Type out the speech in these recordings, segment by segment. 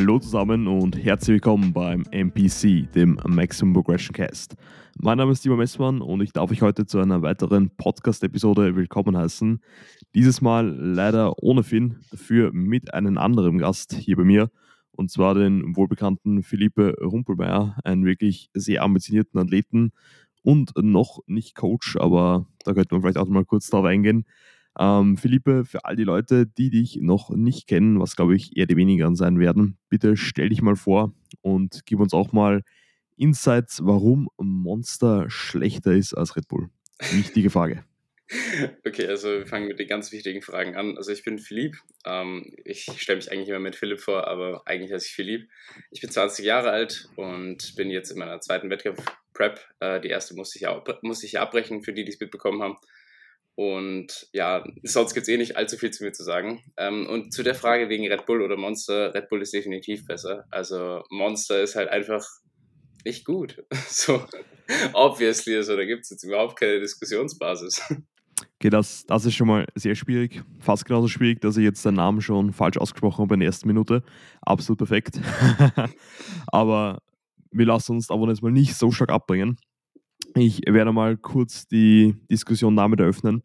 Hallo zusammen und herzlich willkommen beim MPC, dem Maximum Progression Cast. Mein Name ist Timo Messmann und ich darf euch heute zu einer weiteren Podcast-Episode willkommen heißen. Dieses Mal leider ohne Finn, dafür mit einem anderen Gast hier bei mir und zwar den wohlbekannten Philippe Rumpelmeier, einen wirklich sehr ambitionierten Athleten und noch nicht Coach, aber da könnte man vielleicht auch mal kurz drauf eingehen. Ähm, Philippe, für all die Leute, die dich noch nicht kennen, was glaube ich eher die weniger sein werden, bitte stell dich mal vor und gib uns auch mal Insights, warum Monster schlechter ist als Red Bull. Wichtige Frage. Okay, also wir fangen mit den ganz wichtigen Fragen an. Also ich bin Philipp. Ähm, ich stelle mich eigentlich immer mit Philipp vor, aber eigentlich heiße ich Philipp. Ich bin 20 Jahre alt und bin jetzt in meiner zweiten Wettkampf-Prep. Äh, die erste musste ich, musste ich abbrechen, für die, die es mitbekommen haben. Und ja, sonst gibt es eh nicht allzu viel zu mir zu sagen. Ähm, und zu der Frage wegen Red Bull oder Monster, Red Bull ist definitiv besser. Also Monster ist halt einfach nicht gut. So, obviously, also da gibt es jetzt überhaupt keine Diskussionsbasis. Okay, das, das ist schon mal sehr schwierig. Fast genauso schwierig, dass ich jetzt den Namen schon falsch ausgesprochen habe in der ersten Minute. Absolut perfekt. aber wir lassen uns aber jetzt mal nicht so stark abbringen. Ich werde mal kurz die Diskussion damit eröffnen.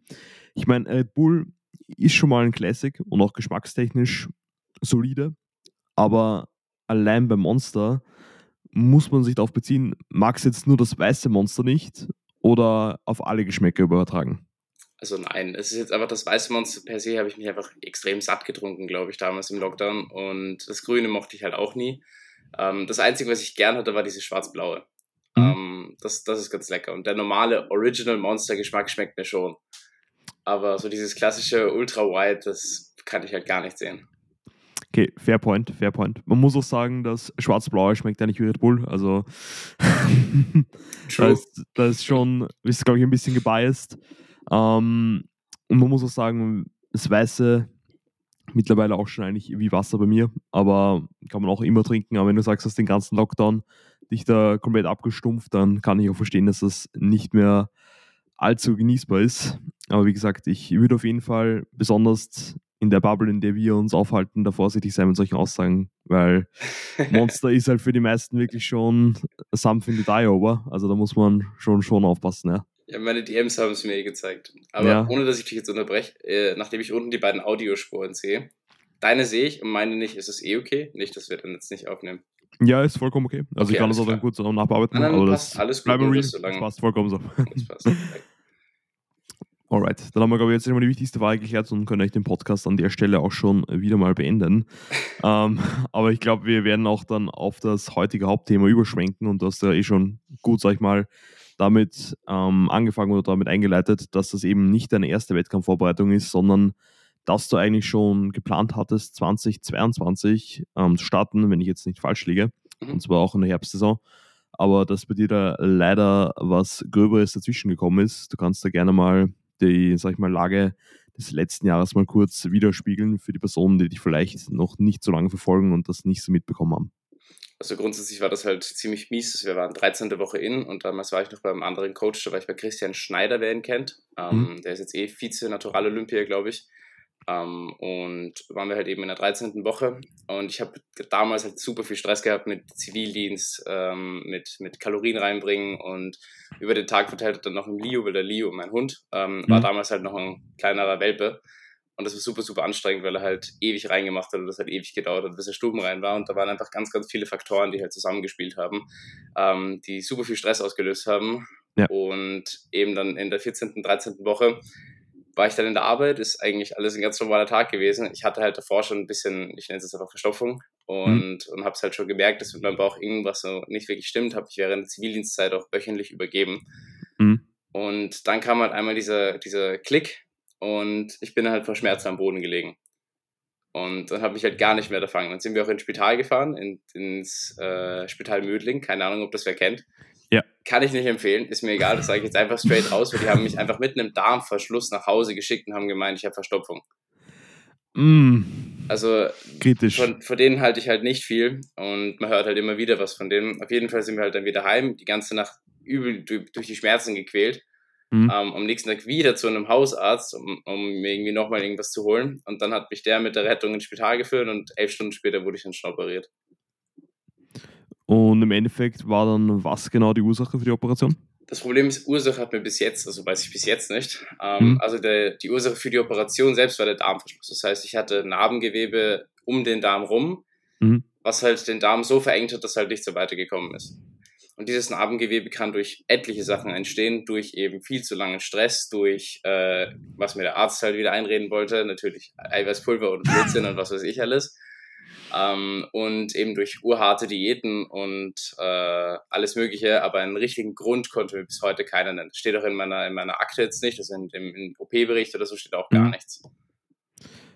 Ich meine, Red Bull ist schon mal ein Classic und auch geschmackstechnisch solide, aber allein beim Monster muss man sich darauf beziehen, mag es jetzt nur das weiße Monster nicht oder auf alle Geschmäcker übertragen? Also nein, es ist jetzt einfach das weiße Monster per se, habe ich mich einfach extrem satt getrunken, glaube ich, damals im Lockdown. Und das Grüne mochte ich halt auch nie. Ähm, das Einzige, was ich gern hatte, war diese schwarz-blaue. Mhm. Ähm, das, das ist ganz lecker. Und der normale Original Monster-Geschmack schmeckt mir schon. Aber so dieses klassische Ultra White, das kann ich halt gar nicht sehen. Okay, fair point, fair point. Man muss auch sagen, dass Schwarz-Blaue schmeckt ja nicht wie Red Bull. Also da, ist, da ist schon, ist glaube ich ein bisschen gebiased. Ähm, und man muss auch sagen, das Weiße mittlerweile auch schon eigentlich wie Wasser bei mir, aber kann man auch immer trinken. Aber wenn du sagst, dass den ganzen Lockdown dich da komplett abgestumpft, dann kann ich auch verstehen, dass das nicht mehr allzu genießbar ist. Aber wie gesagt, ich würde auf jeden Fall besonders in der Bubble, in der wir uns aufhalten, da vorsichtig sein mit solchen Aussagen, weil Monster ist halt für die meisten wirklich schon something to die over. Also da muss man schon, schon aufpassen, ja. Ja, meine DMs haben es mir eh gezeigt. Aber ja. ohne, dass ich dich jetzt unterbreche, äh, nachdem ich unten die beiden Audiospuren sehe, deine sehe ich und meine nicht, ist es eh okay? Nicht, dass wir dann jetzt nicht aufnehmen. Ja, ist vollkommen okay. Also okay, ich kann das auch dann gut so nachbearbeiten. Nein, nein, aber passt, das alles gut, real, das passt vollkommen so. Das passt. Alright, dann haben wir, glaube ich, jetzt einmal die wichtigste Frage geklärt und können euch den Podcast an der Stelle auch schon wieder mal beenden. ähm, aber ich glaube, wir werden auch dann auf das heutige Hauptthema überschwenken und du hast ja eh schon gut, sag ich mal, damit ähm, angefangen oder damit eingeleitet, dass das eben nicht deine erste Wettkampfvorbereitung ist, sondern dass du eigentlich schon geplant hattest, 2022 ähm, zu starten, wenn ich jetzt nicht falsch liege, mhm. und zwar auch in der Herbstsaison. Aber dass bei dir da leider was Gröberes dazwischen gekommen ist. Du kannst da gerne mal die, sag ich mal, Lage des letzten Jahres mal kurz widerspiegeln für die Personen, die dich vielleicht noch nicht so lange verfolgen und das nicht so mitbekommen haben. Also grundsätzlich war das halt ziemlich mies. Wir waren 13. Woche in und damals war ich noch beim anderen Coach, da war ich bei Christian Schneider, wer ihn kennt. Ähm, mhm. Der ist jetzt eh Vize-Natural Olympia, glaube ich. Ähm, und waren wir halt eben in der 13. Woche. Und ich habe damals halt super viel Stress gehabt mit Zivildienst, ähm, mit, mit Kalorien reinbringen und über den Tag verteilt dann noch ein Leo, weil der Leo, mein Hund, ähm, mhm. war damals halt noch ein kleinerer Welpe. Und das war super, super anstrengend, weil er halt ewig reingemacht hat und das hat ewig gedauert hat, bis er stubenrein war. Und da waren einfach ganz, ganz viele Faktoren, die halt zusammengespielt haben, ähm, die super viel Stress ausgelöst haben. Ja. Und eben dann in der 14., 13. Woche war ich dann in der Arbeit, ist eigentlich alles ein ganz normaler Tag gewesen. Ich hatte halt davor schon ein bisschen, ich nenne es jetzt einfach Verstopfung und, mhm. und habe es halt schon gemerkt, dass mit meinem Bauch irgendwas so nicht wirklich stimmt. Habe ich während der Zivildienstzeit auch wöchentlich übergeben. Mhm. Und dann kam halt einmal dieser, dieser Klick und ich bin halt vor Schmerzen am Boden gelegen. Und dann habe ich halt gar nicht mehr erfangen. Dann sind wir auch ins Spital gefahren, in, ins äh, Spital Mödling. Keine Ahnung, ob das wer kennt. Ja. Kann ich nicht empfehlen, ist mir egal, das sage ich jetzt einfach straight raus, weil die haben mich einfach mitten im Darmverschluss nach Hause geschickt und haben gemeint, ich habe Verstopfung. Mm. Also Kritisch. Von, von denen halte ich halt nicht viel und man hört halt immer wieder was von denen. Auf jeden Fall sind wir halt dann wieder heim, die ganze Nacht übel durch die Schmerzen gequält. Mhm. Ähm, am nächsten Tag wieder zu einem Hausarzt, um, um mir irgendwie nochmal irgendwas zu holen. Und dann hat mich der mit der Rettung ins Spital geführt und elf Stunden später wurde ich dann schon operiert. Und im Endeffekt war dann was genau die Ursache für die Operation? Das Problem ist, Ursache hat mir bis jetzt, also weiß ich bis jetzt nicht. Ähm, mhm. Also der, die Ursache für die Operation selbst war der Darmverschluss. Das heißt, ich hatte Narbengewebe um den Darm rum, mhm. was halt den Darm so verengt hat, dass halt nicht so weitergekommen ist. Und dieses Narbengewebe kann durch etliche Sachen entstehen, durch eben viel zu langen Stress, durch äh, was mir der Arzt halt wieder einreden wollte, natürlich Eiweißpulver und Blödsinn und was weiß ich alles. Ähm, und eben durch urharte Diäten und äh, alles Mögliche, aber einen richtigen Grund konnte mir bis heute keiner nennen. Das steht auch in meiner, in meiner Akte jetzt nicht, das also im, im OP-Bericht oder so steht auch gar mhm. nichts.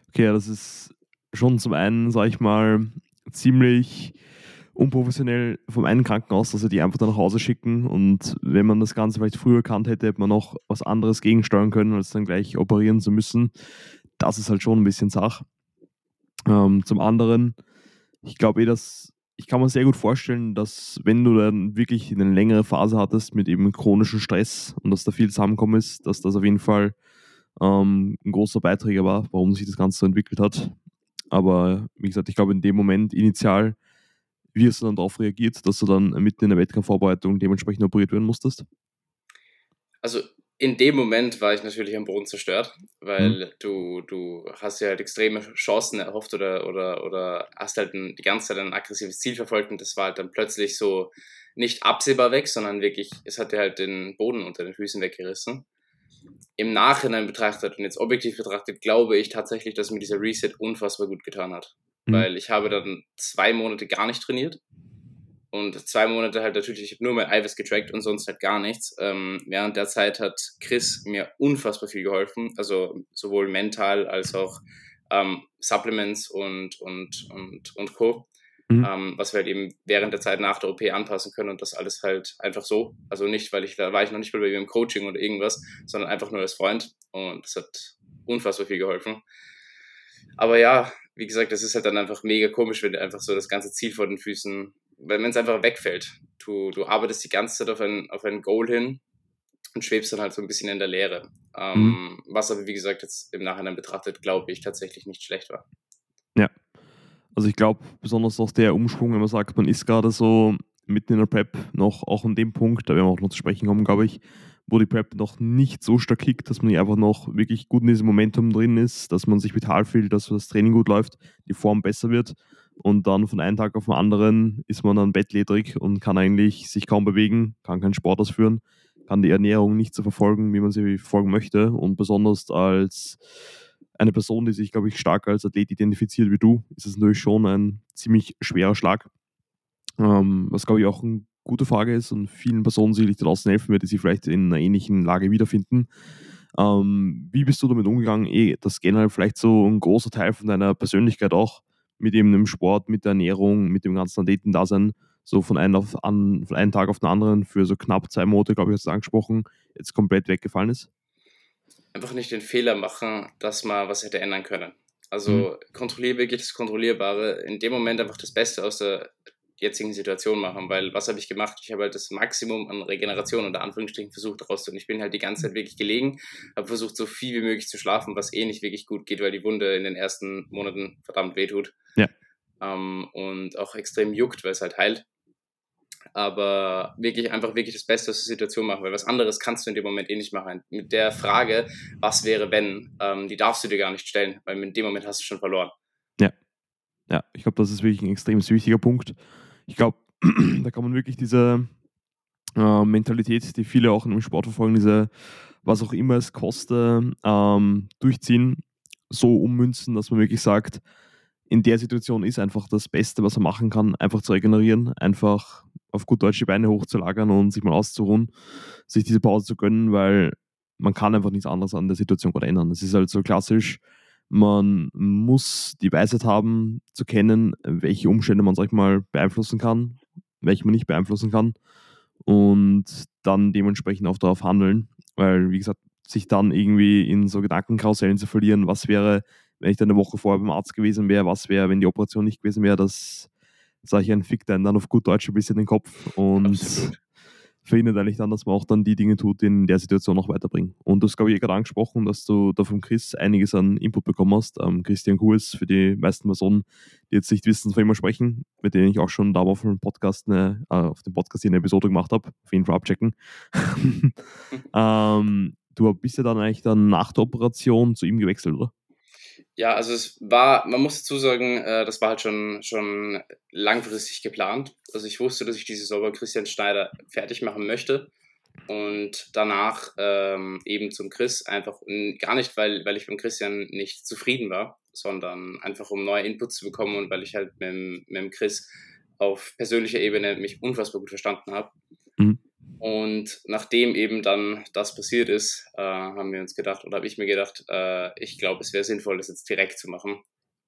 Okay, ja, das ist schon zum einen, sag ich mal, ziemlich unprofessionell vom einen Krankenhaus, dass sie die einfach dann nach Hause schicken und wenn man das Ganze vielleicht früher erkannt hätte, hätte man noch was anderes gegensteuern können, als dann gleich operieren zu müssen. Das ist halt schon ein bisschen Sach. Ähm, zum anderen, ich glaube eh, dass ich kann mir sehr gut vorstellen, dass wenn du dann wirklich eine längere Phase hattest mit eben chronischem Stress und dass da viel zusammenkommen ist, dass das auf jeden Fall ähm, ein großer Beiträger war, warum sich das Ganze so entwickelt hat. Aber wie gesagt, ich glaube in dem Moment initial, wie hast du dann darauf reagiert, dass du dann mitten in der Wettkampfvorbereitung dementsprechend operiert werden musstest? Also in dem Moment war ich natürlich am Boden zerstört, weil mhm. du, du hast ja halt extreme Chancen erhofft oder, oder, oder hast halt ein, die ganze Zeit ein aggressives Ziel verfolgt und das war halt dann plötzlich so nicht absehbar weg, sondern wirklich, es hat dir halt den Boden unter den Füßen weggerissen. Im Nachhinein betrachtet und jetzt objektiv betrachtet, glaube ich tatsächlich, dass mir dieser Reset unfassbar gut getan hat. Mhm. Weil ich habe dann zwei Monate gar nicht trainiert und zwei Monate halt natürlich, ich habe nur mein Eiweiß getrackt und sonst halt gar nichts. Ähm, während der Zeit hat Chris mir unfassbar viel geholfen, also sowohl mental als auch ähm, Supplements und, und, und, und Co. Mhm. Ähm, was wir halt eben während der Zeit nach der OP anpassen können und das alles halt einfach so. Also nicht, weil ich, da war ich noch nicht mal bei ihm im Coaching oder irgendwas, sondern einfach nur als Freund und das hat unfassbar viel geholfen. Aber ja, wie gesagt, das ist halt dann einfach mega komisch, wenn einfach so das ganze Ziel vor den Füßen wenn es einfach wegfällt. Du, du arbeitest die ganze Zeit auf ein, auf ein Goal hin und schwebst dann halt so ein bisschen in der Leere. Ähm, mhm. Was aber, wie gesagt, jetzt im Nachhinein betrachtet, glaube ich, tatsächlich nicht schlecht war. Ja. Also ich glaube, besonders auch der Umschwung, wenn man sagt, man ist gerade so mitten in der Prep noch auch an dem Punkt, da werden wir auch noch zu sprechen kommen, glaube ich, wo die Prep noch nicht so stark kickt, dass man einfach noch wirklich gut in diesem Momentum drin ist, dass man sich vital fühlt, dass das Training gut läuft, die Form besser wird und dann von einem Tag auf den anderen ist man dann bettlägerig und kann eigentlich sich kaum bewegen, kann keinen Sport ausführen, kann die Ernährung nicht so verfolgen, wie man sie verfolgen möchte. Und besonders als eine Person, die sich, glaube ich, stark als Athlet identifiziert wie du, ist es natürlich schon ein ziemlich schwerer Schlag. Ähm, was, glaube ich, auch eine gute Frage ist und vielen Personen sicherlich draußen helfen wird, die sich vielleicht in einer ähnlichen Lage wiederfinden. Ähm, wie bist du damit umgegangen, eh, dass generell vielleicht so ein großer Teil von deiner Persönlichkeit auch mit eben dem Sport, mit der Ernährung, mit dem ganzen Athletendasein so von einem, auf an, von einem Tag auf den anderen für so knapp zwei Monate, glaube ich, hast du angesprochen, jetzt komplett weggefallen ist? Einfach nicht den Fehler machen, dass man was hätte ändern können. Also mhm. kontrollier wirklich das Kontrollierbare. In dem Moment einfach das Beste aus der jetzigen Situation machen, weil was habe ich gemacht? Ich habe halt das Maximum an Regeneration unter Anführungsstrichen versucht rauszuholen. Ich bin halt die ganze Zeit wirklich gelegen, habe versucht so viel wie möglich zu schlafen, was eh nicht wirklich gut geht, weil die Wunde in den ersten Monaten verdammt wehtut. Ja. Ähm, und auch extrem juckt, weil es halt heilt. Aber wirklich einfach wirklich das Beste aus der Situation machen, weil was anderes kannst du in dem Moment eh nicht machen. Mit der Frage, was wäre wenn, ähm, die darfst du dir gar nicht stellen, weil in dem Moment hast du schon verloren. Ja. Ja, ich glaube, das ist wirklich ein extrem wichtiger Punkt ich glaube, da kann man wirklich diese äh, Mentalität, die viele auch im Sport verfolgen, diese, was auch immer es koste, ähm, durchziehen, so ummünzen, dass man wirklich sagt, in der Situation ist einfach das Beste, was er machen kann, einfach zu regenerieren, einfach auf gut deutsche Beine hochzulagern und sich mal auszuruhen, sich diese Pause zu gönnen, weil man kann einfach nichts anderes an der Situation gerade ändern. Es ist halt so klassisch, man muss die Weisheit haben, zu kennen, welche Umstände man, sag ich mal, beeinflussen kann, welche man nicht beeinflussen kann und dann dementsprechend auch darauf handeln, weil, wie gesagt, sich dann irgendwie in so Gedankenkarussellen zu verlieren, was wäre, wenn ich dann eine Woche vorher beim Arzt gewesen wäre, was wäre, wenn die Operation nicht gewesen wäre, das sage ich ein Fick dann, auf gut Deutsch ein bisschen den Kopf und Absolut. Verhindert eigentlich dann, dass man auch dann die Dinge tut, die in der Situation noch weiterbringen. Und du hast, glaube ich, eh gerade angesprochen, dass du da von Chris einiges an Input bekommen hast. Ähm, Christian Kurs, für die meisten Personen, die jetzt nicht wissen, von ihm sprechen, mit denen ich auch schon da auf dem Podcast eine, äh, auf dem Podcast eine Episode gemacht habe. Auf jeden Fall abchecken. ähm, du bist ja dann eigentlich dann nach der Operation zu ihm gewechselt, oder? Ja, also es war, man muss dazu sagen, äh, das war halt schon, schon langfristig geplant. Also ich wusste, dass ich diese Saison Christian Schneider fertig machen möchte und danach ähm, eben zum Chris, einfach gar nicht, weil, weil ich beim Christian nicht zufrieden war, sondern einfach um neue Inputs zu bekommen und weil ich halt mit, mit dem Chris auf persönlicher Ebene mich unfassbar gut verstanden habe. Mhm. Und nachdem eben dann das passiert ist, äh, haben wir uns gedacht, oder habe ich mir gedacht, äh, ich glaube, es wäre sinnvoll, das jetzt direkt zu machen.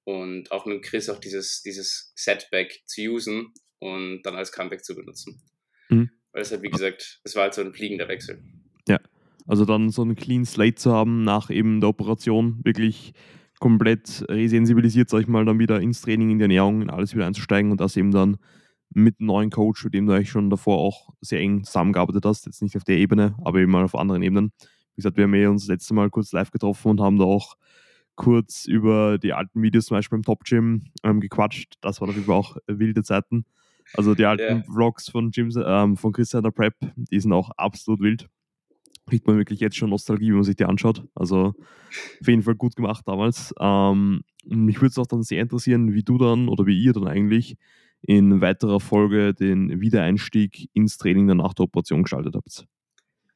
Und auch mit Chris auch dieses, dieses Setback zu usen und dann als Comeback zu benutzen. Mhm. Weil es halt, wie gesagt, es war halt so ein fliegender Wechsel. Ja, also dann so einen Clean Slate zu haben nach eben der Operation, wirklich komplett resensibilisiert, sag ich mal, dann wieder ins Training, in die Ernährung, in alles wieder einzusteigen und das eben dann mit einem neuen Coach, mit dem du eigentlich schon davor auch sehr eng zusammengearbeitet hast. Jetzt nicht auf der Ebene, aber eben mal auf anderen Ebenen. Wie gesagt, wir haben ja uns das letzte Mal kurz live getroffen und haben da auch kurz über die alten Videos zum Beispiel im Top Gym ähm, gequatscht. Das waren auf jeden Fall auch wilde Zeiten. Also die alten yeah. Vlogs von, Gyms, ähm, von Christian der Prep, die sind auch absolut wild. Kriegt man wirklich jetzt schon Nostalgie, wenn man sich die anschaut. Also auf jeden Fall gut gemacht damals. Ähm, mich würde es auch dann sehr interessieren, wie du dann oder wie ihr dann eigentlich in weiterer Folge den Wiedereinstieg ins Training der nach der Operation gestaltet habt?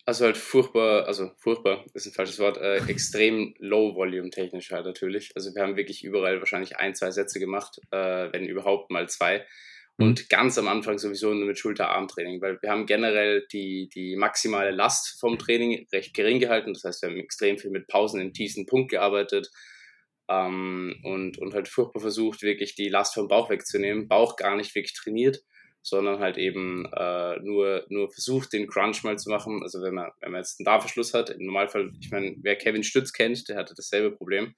Also halt furchtbar, also furchtbar ist ein falsches Wort, äh, extrem low-volume technisch halt natürlich. Also wir haben wirklich überall wahrscheinlich ein, zwei Sätze gemacht, äh, wenn überhaupt mal zwei. Mhm. Und ganz am Anfang sowieso nur mit Schulter-Arm-Training, weil wir haben generell die, die maximale Last vom Training recht gering gehalten. Das heißt, wir haben extrem viel mit Pausen im tiefsten Punkt gearbeitet, ähm, und, und halt furchtbar versucht, wirklich die Last vom Bauch wegzunehmen. Bauch gar nicht wirklich trainiert, sondern halt eben äh, nur, nur versucht, den Crunch mal zu machen. Also wenn man, wenn man jetzt einen Darmverschluss hat, im Normalfall, ich meine, wer Kevin Stütz kennt, der hatte dasselbe Problem.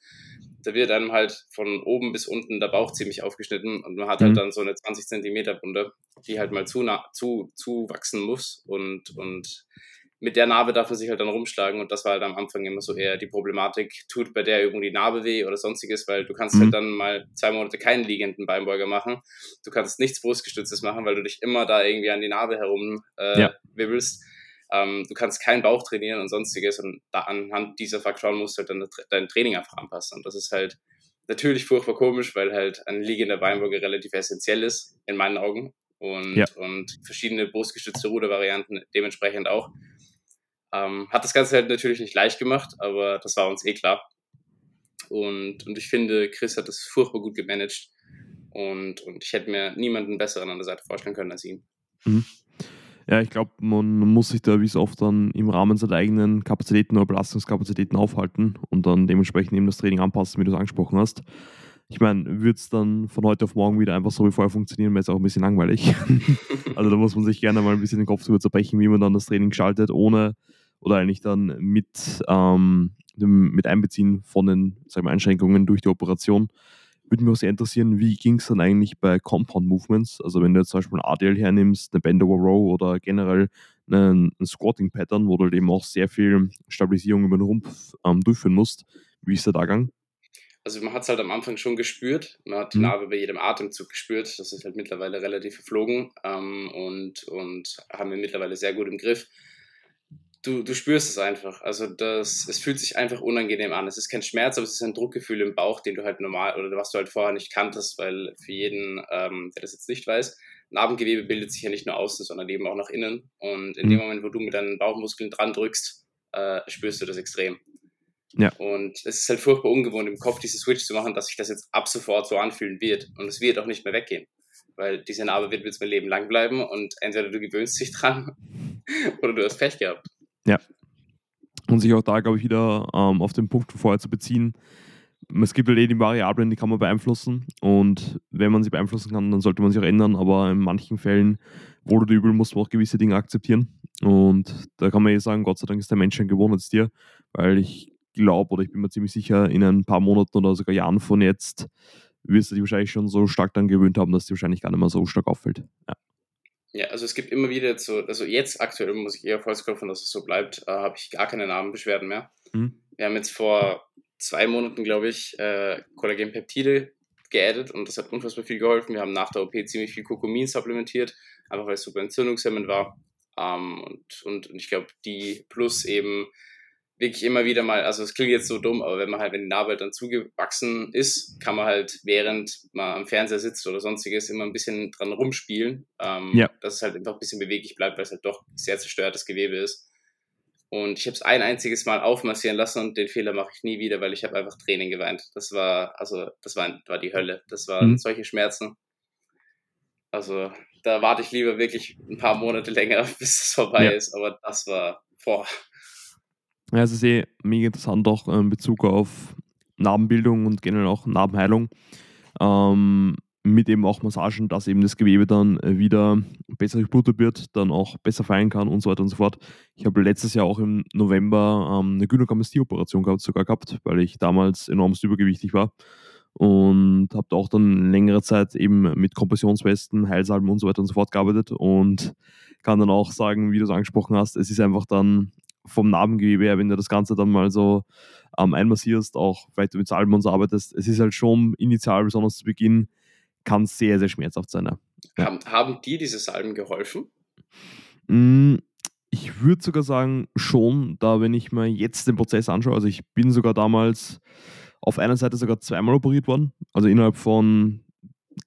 Da wird einem halt von oben bis unten der Bauch ziemlich aufgeschnitten und man hat halt mhm. dann so eine 20 Zentimeter Wunde, die halt mal zu, zu, zu wachsen muss und, und mit der Narbe darf man sich halt dann rumschlagen und das war halt am Anfang immer so eher die Problematik, tut bei der irgendwie die Narbe weh oder sonstiges, weil du kannst halt mhm. halt dann mal zwei Monate keinen liegenden Beinbeuger machen. Du kannst nichts Brustgestütztes machen, weil du dich immer da irgendwie an die Narbe herum äh, ja. wirbelst. Ähm, du kannst keinen Bauch trainieren und sonstiges und da anhand dieser Faktoren musst du halt dann dein Training einfach anpassen und das ist halt natürlich furchtbar komisch, weil halt ein liegender Beinbeuger relativ essentiell ist, in meinen Augen und, ja. und verschiedene brustgestützte Rudervarianten dementsprechend auch. Ähm, hat das Ganze halt natürlich nicht leicht gemacht, aber das war uns eh klar. Und, und ich finde, Chris hat das furchtbar gut gemanagt. Und, und ich hätte mir niemanden besseren an der Seite vorstellen können als ihn. Mhm. Ja, ich glaube, man muss sich da wie so oft dann im Rahmen seiner eigenen Kapazitäten oder Belastungskapazitäten aufhalten und dann dementsprechend eben das Training anpassen, wie du es angesprochen hast. Ich meine, würde es dann von heute auf morgen wieder einfach so wie vorher funktionieren, wäre es auch ein bisschen langweilig. also da muss man sich gerne mal ein bisschen den Kopf drüber zerbrechen, wie man dann das Training schaltet, ohne oder eigentlich dann mit, ähm, dem, mit Einbeziehen von den sagen wir, Einschränkungen durch die Operation. Würde mich auch sehr interessieren, wie ging es dann eigentlich bei Compound Movements? Also wenn du jetzt zum Beispiel ein ADL hernimmst, eine Bend over Row oder generell einen, einen Squatting Pattern, wo du halt eben auch sehr viel Stabilisierung über den Rumpf ähm, durchführen musst. Wie ist der Gang? Also man hat es halt am Anfang schon gespürt. Man hat die mhm. Narbe bei jedem Atemzug gespürt. Das ist halt mittlerweile relativ verflogen ähm, und, und haben wir mittlerweile sehr gut im Griff du, du spürst es einfach. Also das, es fühlt sich einfach unangenehm an. Es ist kein Schmerz, aber es ist ein Druckgefühl im Bauch, den du halt normal oder was du halt vorher nicht kanntest, weil für jeden, ähm, der das jetzt nicht weiß, Narbengewebe bildet sich ja nicht nur außen, sondern eben auch nach innen. Und in mhm. dem Moment, wo du mit deinen Bauchmuskeln dran drückst, äh, spürst du das extrem. Ja. Und es ist halt furchtbar ungewohnt, im Kopf diese Switch zu machen, dass sich das jetzt ab sofort so anfühlen wird. Und es wird auch nicht mehr weggehen. Weil diese Narbe wird jetzt mein Leben lang bleiben und entweder du gewöhnst dich dran oder du hast Pech gehabt. Ja. Und sich auch da, glaube ich, wieder ähm, auf den Punkt vorher zu beziehen. Es gibt halt eh die Variablen, die kann man beeinflussen. Und wenn man sie beeinflussen kann, dann sollte man sich auch ändern. Aber in manchen Fällen, wohl oder übel, muss man auch gewisse Dinge akzeptieren. Und da kann man eh sagen, Gott sei Dank ist der Mensch ein Gewohnheitstier. Weil ich glaube oder ich bin mir ziemlich sicher, in ein paar Monaten oder sogar Jahren von jetzt wirst du dich wahrscheinlich schon so stark dann gewöhnt haben, dass dir wahrscheinlich gar nicht mehr so stark auffällt. Ja. Ja, also es gibt immer wieder so, also jetzt aktuell muss ich eher Holz klopfen, dass es so bleibt, äh, habe ich gar keine Namenbeschwerden mehr. Mhm. Wir haben jetzt vor zwei Monaten, glaube ich, äh, Kollagenpeptide geaddet und das hat unfassbar viel geholfen. Wir haben nach der OP ziemlich viel Kurkumin supplementiert, einfach weil es super entzündungshemmend war. Ähm, und, und, und ich glaube, die plus eben wirklich immer wieder mal, also es klingt jetzt so dumm, aber wenn man halt, wenn die Narbe halt dann zugewachsen ist, kann man halt, während man am Fernseher sitzt oder sonstiges, immer ein bisschen dran rumspielen, ähm, ja. dass es halt einfach ein bisschen beweglich bleibt, weil es halt doch sehr zerstörtes Gewebe ist. Und ich habe es ein einziges Mal aufmassieren lassen und den Fehler mache ich nie wieder, weil ich habe einfach Tränen geweint. Das war, also, das war, war die Hölle. Das waren mhm. solche Schmerzen. Also, da warte ich lieber wirklich ein paar Monate länger, bis es vorbei ja. ist. Aber das war, boah. Ja, es ist eh mega interessant auch in Bezug auf Narbenbildung und generell auch Narbenheilung. Ähm, mit eben auch Massagen, dass eben das Gewebe dann wieder besser durchblutet wird, dann auch besser feilen kann und so weiter und so fort. Ich habe letztes Jahr auch im November ähm, eine Gynäkomastie-Operation gehabt, sogar gehabt, weil ich damals enormst übergewichtig war und habe auch dann längere Zeit eben mit Kompressionswesten, Heilsalben und so weiter und so fort gearbeitet und kann dann auch sagen, wie du es angesprochen hast, es ist einfach dann vom Narbengewebe her, wenn du das Ganze dann mal so ähm, einmassierst, auch vielleicht mit Salben und so arbeitest, es ist halt schon initial, besonders zu Beginn, kann sehr, sehr schmerzhaft sein. Ja. Haben, haben dir diese Salben geholfen? Mm, ich würde sogar sagen, schon, da wenn ich mir jetzt den Prozess anschaue, also ich bin sogar damals auf einer Seite sogar zweimal operiert worden, also innerhalb von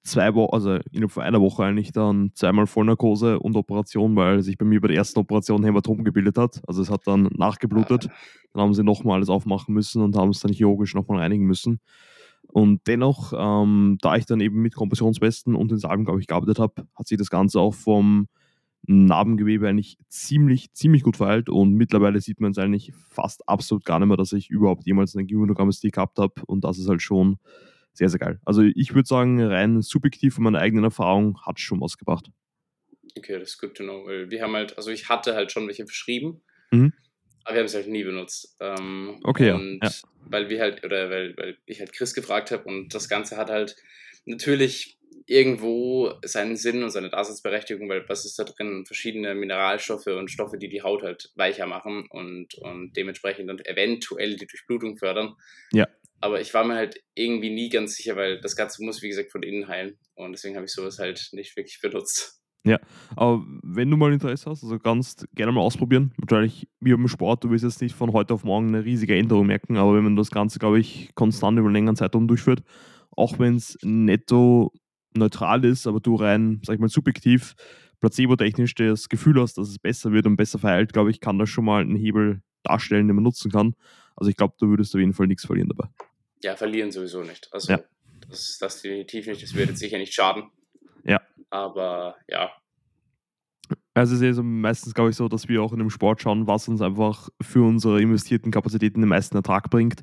zwei Wochen, also innerhalb von einer Woche eigentlich dann zweimal Vollnarkose und Operation, weil sich bei mir bei der ersten Operation Hämatom gebildet hat. Also es hat dann nachgeblutet. Dann haben sie nochmal alles aufmachen müssen und haben es dann chirurgisch nochmal reinigen müssen. Und dennoch, ähm, da ich dann eben mit Kompressionswesten und den Salben, glaube ich, gearbeitet habe, hat sich das Ganze auch vom Narbengewebe eigentlich ziemlich, ziemlich gut verheilt und mittlerweile sieht man es eigentlich fast absolut gar nicht mehr, dass ich überhaupt jemals eine Gynäkomastie gehabt habe und das ist halt schon sehr, sehr geil. Also ich würde sagen, rein subjektiv von meiner eigenen Erfahrung hat es schon was gebracht. Okay, das ist gut to know, weil wir haben halt, also ich hatte halt schon welche verschrieben, mhm. aber wir haben es halt nie benutzt. Ähm, okay, und ja weil wir halt, oder weil, weil ich halt Chris gefragt habe und das Ganze hat halt natürlich irgendwo seinen Sinn und seine Daseinsberechtigung, weil was ist da drin? Verschiedene Mineralstoffe und Stoffe, die die Haut halt weicher machen und, und dementsprechend dann eventuell die Durchblutung fördern. Ja. Aber ich war mir halt irgendwie nie ganz sicher, weil das Ganze muss, wie gesagt, von innen heilen. Und deswegen habe ich sowas halt nicht wirklich benutzt. Ja, aber wenn du mal Interesse hast, also kannst gerne mal ausprobieren. Wahrscheinlich wie beim Sport, du wirst jetzt nicht von heute auf morgen eine riesige Änderung merken, aber wenn man das Ganze, glaube ich, konstant über einen längeren Zeitraum durchführt, auch wenn es netto neutral ist, aber du rein, sag ich mal, subjektiv, placebo-technisch das Gefühl hast, dass es besser wird und besser verheilt, glaube ich, kann das schon mal einen Hebel darstellen, den man nutzen kann. Also ich glaube, du würdest auf jeden Fall nichts verlieren dabei. Ja, verlieren sowieso nicht. Also ja. das, das definitiv nicht, das wird jetzt sicher nicht schaden. Ja. Aber ja. Also es ist also meistens, glaube ich, so, dass wir auch in dem Sport schauen, was uns einfach für unsere investierten Kapazitäten den meisten Ertrag bringt.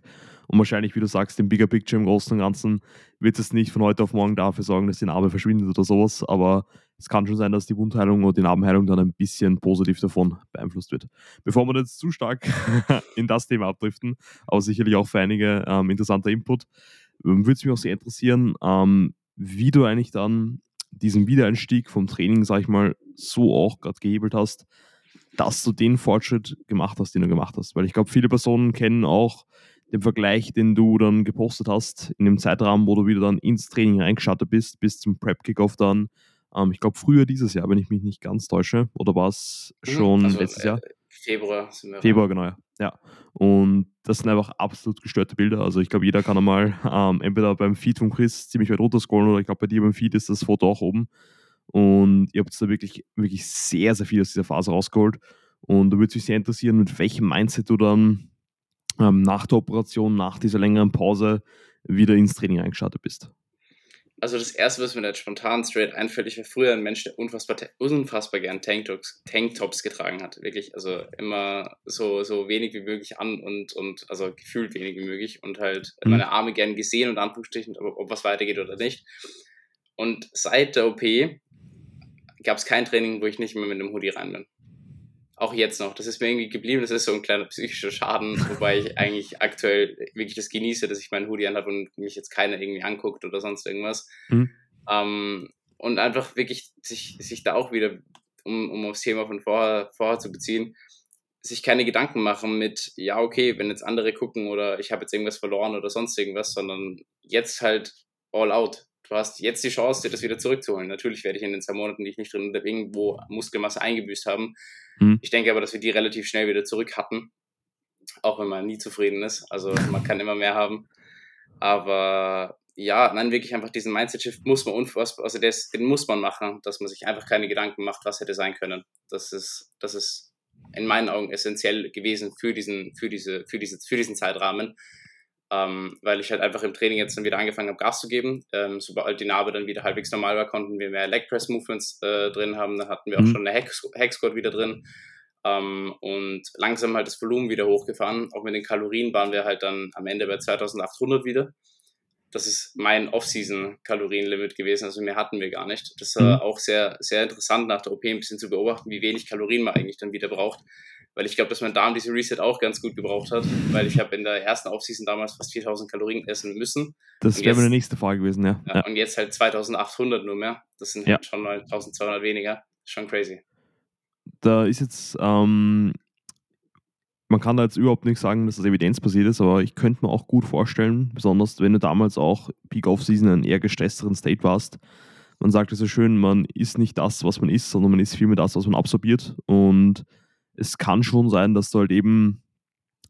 Und wahrscheinlich, wie du sagst, im Bigger Picture im Großen und Ganzen wird es nicht von heute auf morgen dafür sorgen, dass die Narbe verschwindet oder sowas. Aber es kann schon sein, dass die Wundheilung oder die Narbenheilung dann ein bisschen positiv davon beeinflusst wird. Bevor wir jetzt zu stark in das Thema abdriften, aber sicherlich auch für einige ähm, interessanter Input, ähm, würde es mich auch sehr interessieren, ähm, wie du eigentlich dann diesen Wiedereinstieg vom Training, sag ich mal, so auch gerade gehebelt hast, dass du den Fortschritt gemacht hast, den du gemacht hast. Weil ich glaube, viele Personen kennen auch den Vergleich, den du dann gepostet hast, in dem Zeitrahmen, wo du wieder dann ins Training reingeschattet bist, bis zum Prep-Kickoff dann. Ähm, ich glaube, früher dieses Jahr, wenn ich mich nicht ganz täusche. Oder war es mhm. schon also, letztes Jahr? Äh, Februar sind wir. Februar, genau, ja. ja. Und das sind einfach absolut gestörte Bilder. Also ich glaube, jeder kann einmal ähm, entweder beim Feed von Chris ziemlich weit runterscrollen oder ich glaube, bei dir beim Feed ist das Foto auch oben. Und ihr habt da wirklich, wirklich sehr, sehr viel aus dieser Phase rausgeholt. Und da würde mich sehr interessieren, mit welchem Mindset du dann ähm, nach der Operation, nach dieser längeren Pause wieder ins Training eingestartet bist. Also das erste, was mir da spontan straight einfällt, ich war früher ein Mensch, der unfassbar, unfassbar gern Tanktops, Tanktops getragen hat. Wirklich, also immer so, so wenig wie möglich an und, und also gefühlt wenig wie möglich und halt mhm. meine Arme gern gesehen und Anführungsstrichen, ob, ob was weitergeht oder nicht. Und seit der OP gab es kein Training, wo ich nicht mehr mit einem Hoodie rein bin auch jetzt noch. Das ist mir irgendwie geblieben. Das ist so ein kleiner psychischer Schaden, wobei ich eigentlich aktuell wirklich das genieße, dass ich meinen Hoodie anhabe und mich jetzt keiner irgendwie anguckt oder sonst irgendwas. Mhm. Ähm, und einfach wirklich sich, sich da auch wieder, um, um aufs Thema von vorher, vorher zu beziehen, sich keine Gedanken machen mit, ja, okay, wenn jetzt andere gucken oder ich habe jetzt irgendwas verloren oder sonst irgendwas, sondern jetzt halt all out. Du hast jetzt die Chance, dir das wieder zurückzuholen. Natürlich werde ich in den zwei Monaten, die ich nicht drin irgendwo Muskelmasse eingebüßt haben. Mhm. Ich denke aber, dass wir die relativ schnell wieder zurück hatten. Auch wenn man nie zufrieden ist. Also man kann immer mehr haben. Aber ja, nein, wirklich einfach diesen Mindset-Shift muss man unfassbar, also das, den muss man machen, dass man sich einfach keine Gedanken macht, was hätte sein können. Das ist, das ist in meinen Augen essentiell gewesen für diesen, für diese, für diese, für diesen Zeitrahmen. Ähm, weil ich halt einfach im Training jetzt dann wieder angefangen habe, Gas zu geben. Ähm, sobald die Narbe dann wieder halbwegs normal war, konnten wir mehr Leg Press Movements äh, drin haben. Dann hatten wir auch mhm. schon eine Hack Squat wieder drin. Ähm, und langsam halt das Volumen wieder hochgefahren. Auch mit den Kalorien waren wir halt dann am Ende bei 2800 wieder das ist mein Off-Season-Kalorienlimit gewesen, also mehr hatten wir gar nicht. Das war mhm. auch sehr, sehr interessant nach der OP ein bisschen zu beobachten, wie wenig Kalorien man eigentlich dann wieder braucht. Weil ich glaube, dass mein Darm diese Reset auch ganz gut gebraucht hat, weil ich habe in der ersten Off-Season damals fast 4000 Kalorien essen müssen. Das wäre meine nächste Frage gewesen, ja. ja. Und jetzt halt 2800 nur mehr. Das sind halt schon mal 1200 weniger. Schon crazy. Da ist jetzt ähm, man kann da jetzt überhaupt nicht sagen, dass das evidenzbasiert ist, aber ich könnte mir auch gut vorstellen, besonders wenn du damals auch Peak Off-Season in einem eher gestressteren State warst. Man sagt es so schön, man ist nicht das, was man ist, sondern man ist vielmehr das, was man absorbiert. Und es kann schon sein, dass du halt eben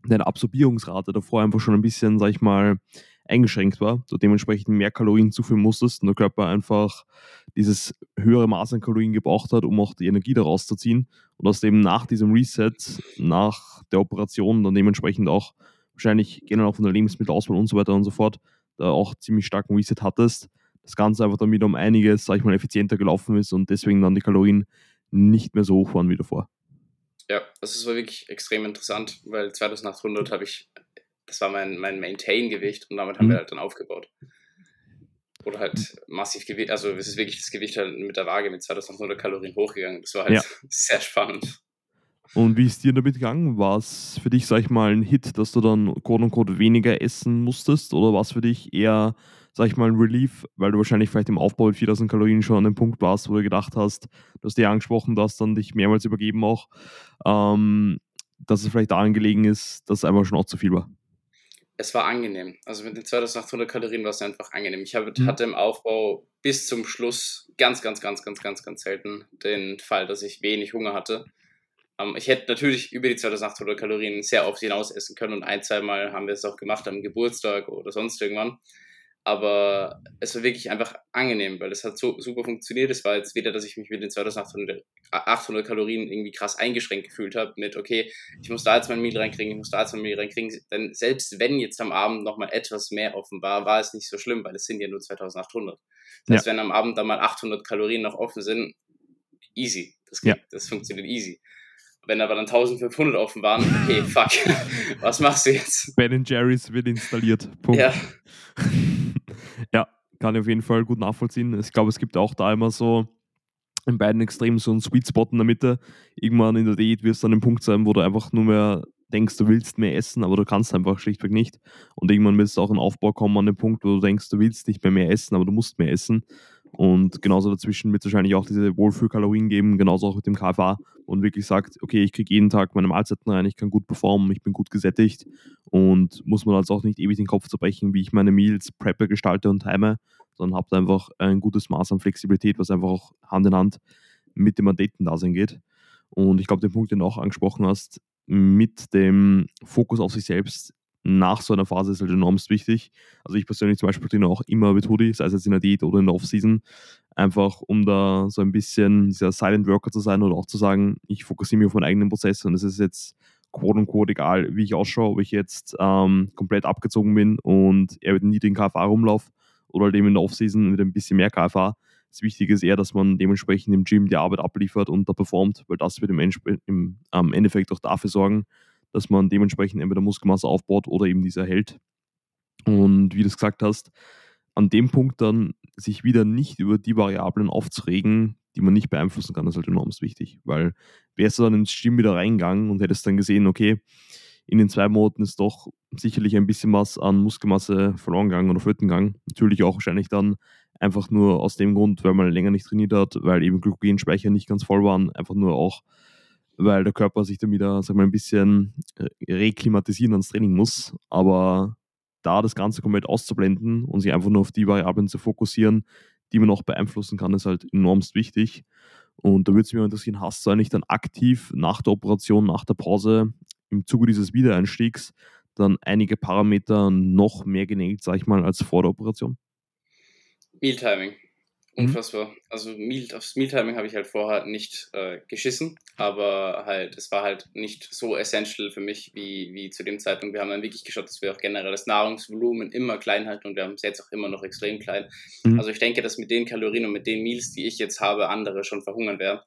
deine Absorbierungsrate davor einfach schon ein bisschen, sag ich mal, eingeschränkt war, du dementsprechend mehr Kalorien zuführen musstest und der Körper einfach dieses höhere Maß an Kalorien gebraucht hat, um auch die Energie daraus zu ziehen und dass du eben nach diesem Reset, nach der Operation dann dementsprechend auch wahrscheinlich generell auch von der Lebensmittelauswahl und so weiter und so fort, da auch ziemlich starken Reset hattest. Das Ganze einfach wieder um einiges, sag ich mal, effizienter gelaufen ist und deswegen dann die Kalorien nicht mehr so hoch waren wie davor. Ja, das war wirklich extrem interessant, weil 2800 habe ich das war mein, mein Maintain-Gewicht und damit haben mhm. wir halt dann aufgebaut. Oder halt massiv Gewicht, also es ist wirklich das Gewicht halt mit der Waage mit 2800 Kalorien hochgegangen. Das war halt ja. sehr spannend. Und wie ist dir damit gegangen? War es für dich, sag ich mal, ein Hit, dass du dann quote unquote weniger essen musstest? Oder war es für dich eher, sag ich mal, ein Relief, weil du wahrscheinlich vielleicht im Aufbau mit 4000 Kalorien schon an dem Punkt warst, wo du gedacht hast, du hast dir angesprochen, du hast dann dich mehrmals übergeben auch, ähm, dass es vielleicht daran gelegen ist, dass es einfach schon auch zu viel war? es war angenehm. Also mit den 2800 Kalorien war es einfach angenehm. Ich habe, mhm. hatte im Aufbau bis zum Schluss ganz, ganz, ganz, ganz, ganz, ganz selten den Fall, dass ich wenig Hunger hatte. Ähm, ich hätte natürlich über die 2800 Kalorien sehr oft hinaus essen können und ein, zwei Mal haben wir es auch gemacht am Geburtstag oder sonst irgendwann. Aber es war wirklich einfach angenehm, weil es hat so super funktioniert. Es war jetzt weder, dass ich mich mit den 2800 800 Kalorien irgendwie krass eingeschränkt gefühlt habe, mit, okay, ich muss da jetzt mein Meal reinkriegen, ich muss da jetzt mein Meal reinkriegen. Denn selbst wenn jetzt am Abend nochmal etwas mehr offen war, war es nicht so schlimm, weil es sind ja nur 2800. Das heißt, ja. wenn am Abend dann mal 800 Kalorien noch offen sind, easy. Das, ja. das funktioniert easy. Wenn aber dann 1500 offen waren, okay, fuck, was machst du jetzt? Ben Jerry's wird installiert. Punkt. Ja. ja, kann ich auf jeden Fall gut nachvollziehen. Ich glaube, es gibt auch da immer so in beiden Extremen so einen Sweet Spot in der Mitte. Irgendwann in der Diät wirst du an einem Punkt sein, wo du einfach nur mehr denkst, du willst mehr essen, aber du kannst einfach schlichtweg nicht. Und irgendwann wird es auch ein Aufbau kommen an dem Punkt, wo du denkst, du willst nicht mehr mehr essen, aber du musst mehr essen. Und genauso dazwischen wird es wahrscheinlich auch diese Wohlfühlkalorien geben, genauso auch mit dem KFA, man wirklich sagt, okay, ich kriege jeden Tag meine Mahlzeiten rein, ich kann gut performen, ich bin gut gesättigt und muss man also auch nicht ewig den Kopf zerbrechen, wie ich meine Meals preppe, gestalte und time, sondern habt einfach ein gutes Maß an Flexibilität, was einfach auch Hand in Hand mit dem Athleten-Dasein geht. Und ich glaube, den Punkt, den du auch angesprochen hast, mit dem Fokus auf sich selbst nach so einer Phase ist halt enormst wichtig. Also ich persönlich zum Beispiel trainiere auch immer mit Hoodie, sei es jetzt in der Diät oder in der Off-Season, einfach um da so ein bisschen dieser Silent Worker zu sein oder auch zu sagen, ich fokussiere mich auf meinen eigenen Prozess und es ist jetzt quote unquote egal, wie ich ausschaue, ob ich jetzt ähm, komplett abgezogen bin und eher mit einem niedrigen KFA rumlaufe oder halt eben in der Off-Season mit ein bisschen mehr KFA. Das Wichtige ist eher, dass man dementsprechend im Gym die Arbeit abliefert und da performt, weil das wird im, Endeffekt auch dafür sorgen, dass man dementsprechend entweder Muskelmasse aufbaut oder eben diese erhält. Und wie du es gesagt hast, an dem Punkt dann sich wieder nicht über die Variablen aufzuregen, die man nicht beeinflussen kann, ist halt enorm wichtig. Weil wärst du dann ins Gym wieder reingegangen und hättest dann gesehen, okay, in den zwei Monaten ist doch sicherlich ein bisschen was an Muskelmasse verloren gegangen oder flöten gegangen. Natürlich auch wahrscheinlich dann einfach nur aus dem Grund, weil man länger nicht trainiert hat, weil eben Glykogenspeicher nicht ganz voll waren, einfach nur auch, weil der Körper sich dann wieder, sag mal, ein bisschen reklimatisieren ans Training muss. Aber da das Ganze komplett auszublenden und sich einfach nur auf die Variablen zu fokussieren, die man auch beeinflussen kann, ist halt enormst wichtig. Und da würde es mich interessieren, hast du eigentlich dann aktiv nach der Operation, nach der Pause, im Zuge dieses Wiedereinstiegs, dann einige Parameter noch mehr genäht, sag ich mal, als vor der Operation? Mealtiming. Mhm. Unfassbar. Also Meal, aufs Mealtiming habe ich halt vorher nicht äh, geschissen, aber halt, es war halt nicht so essential für mich wie, wie zu dem Zeitpunkt. Wir haben dann wirklich geschaut, dass wir auch generell das Nahrungsvolumen immer klein halten und wir haben es jetzt auch immer noch extrem klein. Mhm. Also ich denke, dass mit den Kalorien und mit den Meals, die ich jetzt habe, andere schon verhungern werden.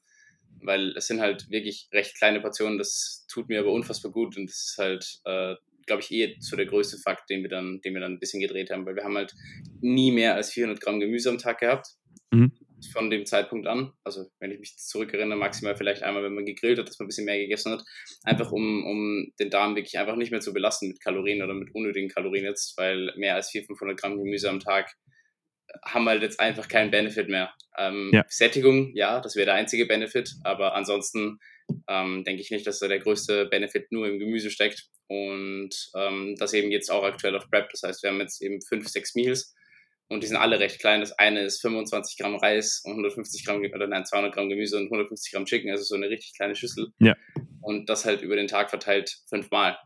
Weil es sind halt wirklich recht kleine Portionen, das tut mir aber unfassbar gut und das ist halt äh, glaube ich, eh so der größte Fakt, den wir, dann, den wir dann ein bisschen gedreht haben, weil wir haben halt nie mehr als 400 Gramm Gemüse am Tag gehabt. Mhm. Von dem Zeitpunkt an, also wenn ich mich zurückerinnere, maximal vielleicht einmal, wenn man gegrillt hat, dass man ein bisschen mehr gegessen hat, einfach um, um den Darm wirklich einfach nicht mehr zu belasten mit Kalorien oder mit unnötigen Kalorien jetzt, weil mehr als 400, 500 Gramm Gemüse am Tag haben halt jetzt einfach keinen Benefit mehr. Ähm, ja. Sättigung, ja, das wäre der einzige Benefit, aber ansonsten ähm, denke ich nicht, dass da der größte Benefit nur im Gemüse steckt und ähm, das eben jetzt auch aktuell auf Prep. Das heißt, wir haben jetzt eben fünf, sechs Meals und die sind alle recht klein. Das eine ist 25 Gramm Reis und 150 Gramm, oder nein, 200 Gramm Gemüse und 150 Gramm Chicken, also so eine richtig kleine Schüssel. Ja. Und das halt über den Tag verteilt fünfmal.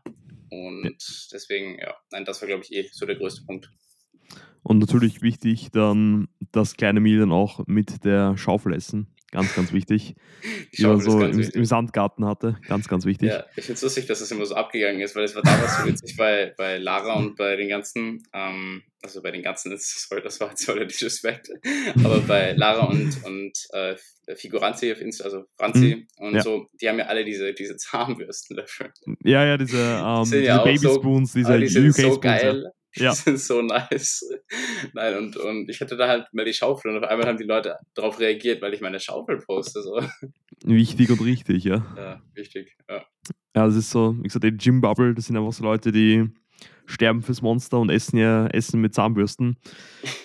Und ja. deswegen, ja, nein, das war, glaube ich, eh so der größte Punkt. Und natürlich wichtig, dann das kleine Meal dann auch mit der Schaufel essen. Ganz, ganz wichtig. Die man so im, im, Sandgarten hatte. Ganz, ganz wichtig. Ja, ich finde es lustig, dass es immer so abgegangen ist, weil es war damals so witzig bei, bei Lara und bei den ganzen, ähm, also bei den ganzen, sorry, das war jetzt der Disrespect, aber bei Lara und, und äh, Figuranzi auf Insta, also Franzi mhm. und ja. so, die haben ja alle diese, diese Zahnbürsten dafür. Ja, ja, diese, ähm, die diese ja Baby Spoons, so, diese die sind so geil. Ja. Ja. Die sind so nice. Nein, und, und ich hatte da halt mal die Schaufel und auf einmal haben die Leute darauf reagiert, weil ich meine Schaufel poste. So. Wichtig und richtig, ja. Ja, wichtig, ja. Ja, das ist so, wie gesagt, die Gym Bubble, das sind einfach so Leute, die sterben fürs Monster und essen ja Essen mit Zahnbürsten.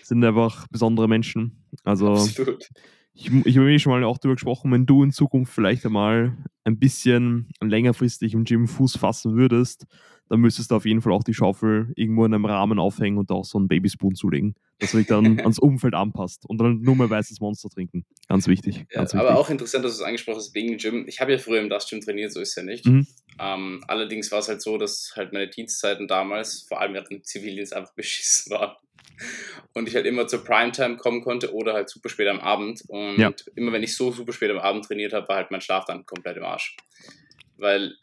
Sind einfach besondere Menschen. Also Absolut. ich, ich habe mir schon mal auch darüber gesprochen, wenn du in Zukunft vielleicht einmal ein bisschen längerfristig im Gym Fuß fassen würdest, dann müsstest du auf jeden Fall auch die Schaufel irgendwo in einem Rahmen aufhängen und auch so einen Babyspoon zulegen, dass du dich dann ans Umfeld anpasst und dann nur mehr weißes Monster trinken. Ganz wichtig. Ja, ganz aber wichtig. auch interessant, dass du es angesprochen hast wegen Gym. Ich habe ja früher im Dust Gym trainiert, so ist es ja nicht. Mhm. Ähm, allerdings war es halt so, dass halt meine Dienstzeiten damals, vor allem dem Zivildienst, einfach beschissen waren. Und ich halt immer zur Primetime kommen konnte oder halt super spät am Abend. Und ja. immer wenn ich so super spät am Abend trainiert habe, war halt mein Schlaf dann komplett im Arsch. Weil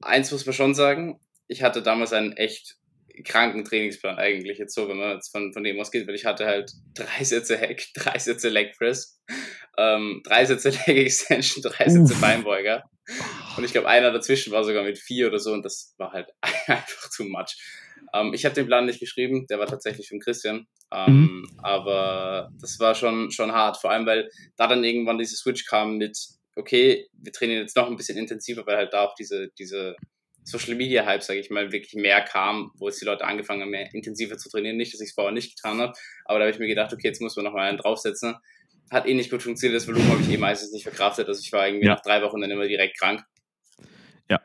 eins muss man schon sagen, ich hatte damals einen echt kranken Trainingsplan eigentlich jetzt so, wenn man jetzt von, von dem ausgeht, weil ich hatte halt drei Sätze Hack, drei Sätze Leg Press, ähm, drei Sätze Leg Extension, drei Sätze Beinbeuger und ich glaube einer dazwischen war sogar mit vier oder so und das war halt einfach too much. Ähm, ich habe den Plan nicht geschrieben, der war tatsächlich von Christian, ähm, mhm. aber das war schon, schon hart, vor allem weil da dann irgendwann diese Switch kam mit okay, wir trainieren jetzt noch ein bisschen intensiver, weil halt da auch diese, diese Social Media Hype, sage ich mal, wirklich mehr kam, wo es die Leute angefangen haben, mehr intensiver zu trainieren. Nicht, dass ich es vorher nicht getan habe, aber da habe ich mir gedacht, okay, jetzt muss man noch mal einen draufsetzen. Hat eh nicht gut funktioniert, das Volumen habe ich eh meistens nicht verkraftet. Also ich war irgendwie ja. nach drei Wochen dann immer direkt krank. Ja.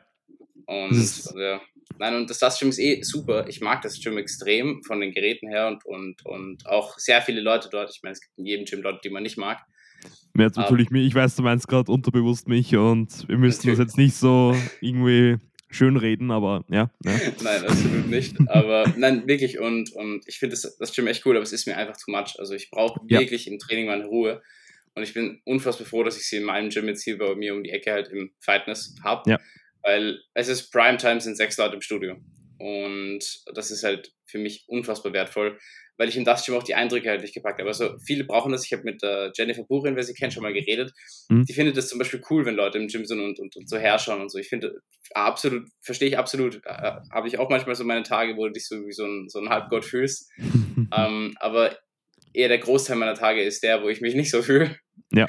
Und also, ja. Nein, und das, Gym ist eh super. Ich mag das Gym extrem von den Geräten her und, und, und auch sehr viele Leute dort. Ich meine, es gibt in jedem Gym Leute, die man nicht mag. Mehr natürlich mich. Ich weiß, du meinst gerade unterbewusst mich und wir müssten das jetzt nicht so irgendwie schön reden, aber ja. ja. nein, absolut nicht. Aber nein, wirklich. Und, und ich finde das, das Gym echt cool, aber es ist mir einfach too much. Also ich brauche ja. wirklich im Training meine Ruhe. Und ich bin unfassbar froh, dass ich sie in meinem Gym jetzt hier bei mir um die Ecke halt im Fitness habe. Ja. Weil es ist Primetime, sind sechs Leute im Studio. Und das ist halt für mich unfassbar wertvoll, weil ich im Dust Gym auch die Eindrücke halt nicht gepackt habe. Also viele brauchen das. Ich habe mit äh, Jennifer Burin, wer sie kennt, schon mal geredet. Mhm. Die findet das zum Beispiel cool, wenn Leute im Gym sind und, und, und so herschauen und so. Ich finde, absolut, verstehe ich absolut. Äh, habe ich auch manchmal so meine Tage, wo du dich so wie so ein, so ein Halbgott fühlst. ähm, aber eher der Großteil meiner Tage ist der, wo ich mich nicht so fühle. Ja.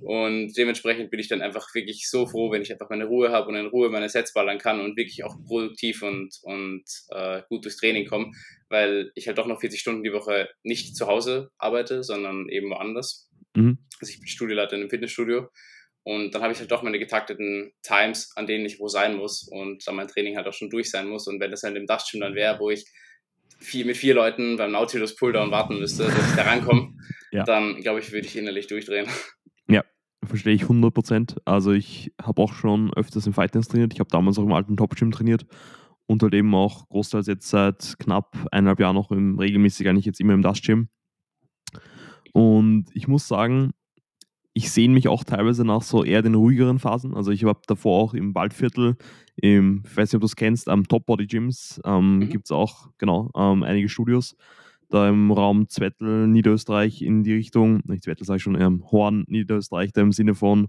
Und dementsprechend bin ich dann einfach wirklich so froh, wenn ich einfach meine Ruhe habe und in Ruhe meine Sets ballern kann und wirklich auch produktiv und, und äh, gut durchs Training komme, weil ich halt doch noch 40 Stunden die Woche nicht zu Hause arbeite, sondern eben woanders. Mhm. Also ich bin Studioleiter in einem Fitnessstudio und dann habe ich halt doch meine getakteten Times, an denen ich wo sein muss und dann mein Training halt auch schon durch sein muss. Und wenn das halt im Dachgym dann wäre, wo ich viel, mit vier Leuten beim Nautilus Pulldown warten müsste, dass ich da rankomme, ja. dann glaube ich, würde ich innerlich durchdrehen. Ja, verstehe ich 100%. Also ich habe auch schon öfters im Fightness trainiert. Ich habe damals auch im alten Top Gym trainiert und halt eben auch großteils jetzt seit knapp eineinhalb Jahren noch im, regelmäßig eigentlich jetzt immer im Dust Gym. Und ich muss sagen, ich sehe mich auch teilweise nach so eher den ruhigeren Phasen. Also ich habe davor auch im Waldviertel, im, ich weiß nicht, ob du es kennst, am Top Body Gyms ähm, mhm. gibt es auch, genau, ähm, einige Studios. Da im Raum Zwettel, Niederösterreich in die Richtung, nicht Zwettel sage ich schon, ähm, Horn, Niederösterreich, da im Sinne von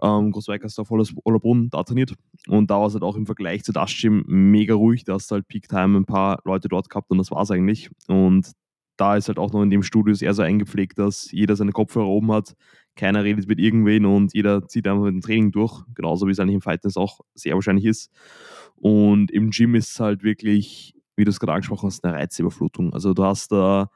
ähm, Großweikersdorf, Ollerbrunn, da trainiert. Und da war es halt auch im Vergleich zu das Gym mega ruhig. Da hast du halt Peak Time ein paar Leute dort gehabt und das war es eigentlich. Und da ist halt auch noch in dem Studio sehr so eingepflegt, dass jeder seine Kopfhörer oben hat, keiner redet mit irgendwen und jeder zieht einfach mit dem Training durch, genauso wie es eigentlich im Fitness auch sehr wahrscheinlich ist. Und im Gym ist es halt wirklich, wie du es gerade angesprochen hast, eine Reizüberflutung. Also du hast da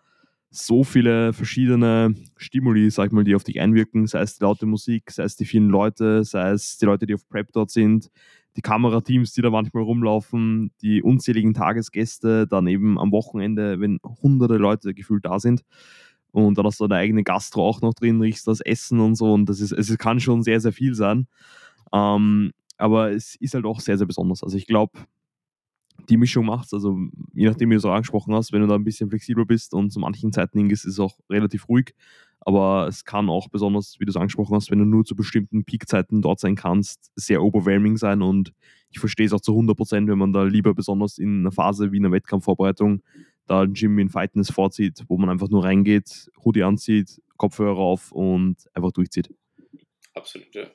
so viele verschiedene Stimuli, sag ich mal, die auf dich einwirken, sei es die laute Musik, sei es die vielen Leute, sei es die Leute, die auf Prep dort sind, die Kamerateams, die da manchmal rumlaufen, die unzähligen Tagesgäste, dann eben am Wochenende, wenn hunderte Leute gefühlt da sind. Und dann hast du deine eigene Gastro auch noch drin, riechst das Essen und so. Und das ist, es kann schon sehr, sehr viel sein. Ähm, aber es ist halt auch sehr, sehr besonders. Also ich glaube, die Mischung macht. Also je nachdem, wie du es auch angesprochen hast, wenn du da ein bisschen flexibler bist und zu manchen Zeiten hingehst, ist es auch relativ ruhig. Aber es kann auch besonders, wie du es angesprochen hast, wenn du nur zu bestimmten Peakzeiten dort sein kannst, sehr overwhelming sein. Und ich verstehe es auch zu 100 Prozent, wenn man da lieber besonders in einer Phase wie einer Wettkampfvorbereitung da ein Gym in Fitness vorzieht, wo man einfach nur reingeht, Hoodie anzieht, Kopfhörer auf und einfach durchzieht. Absolut, ja.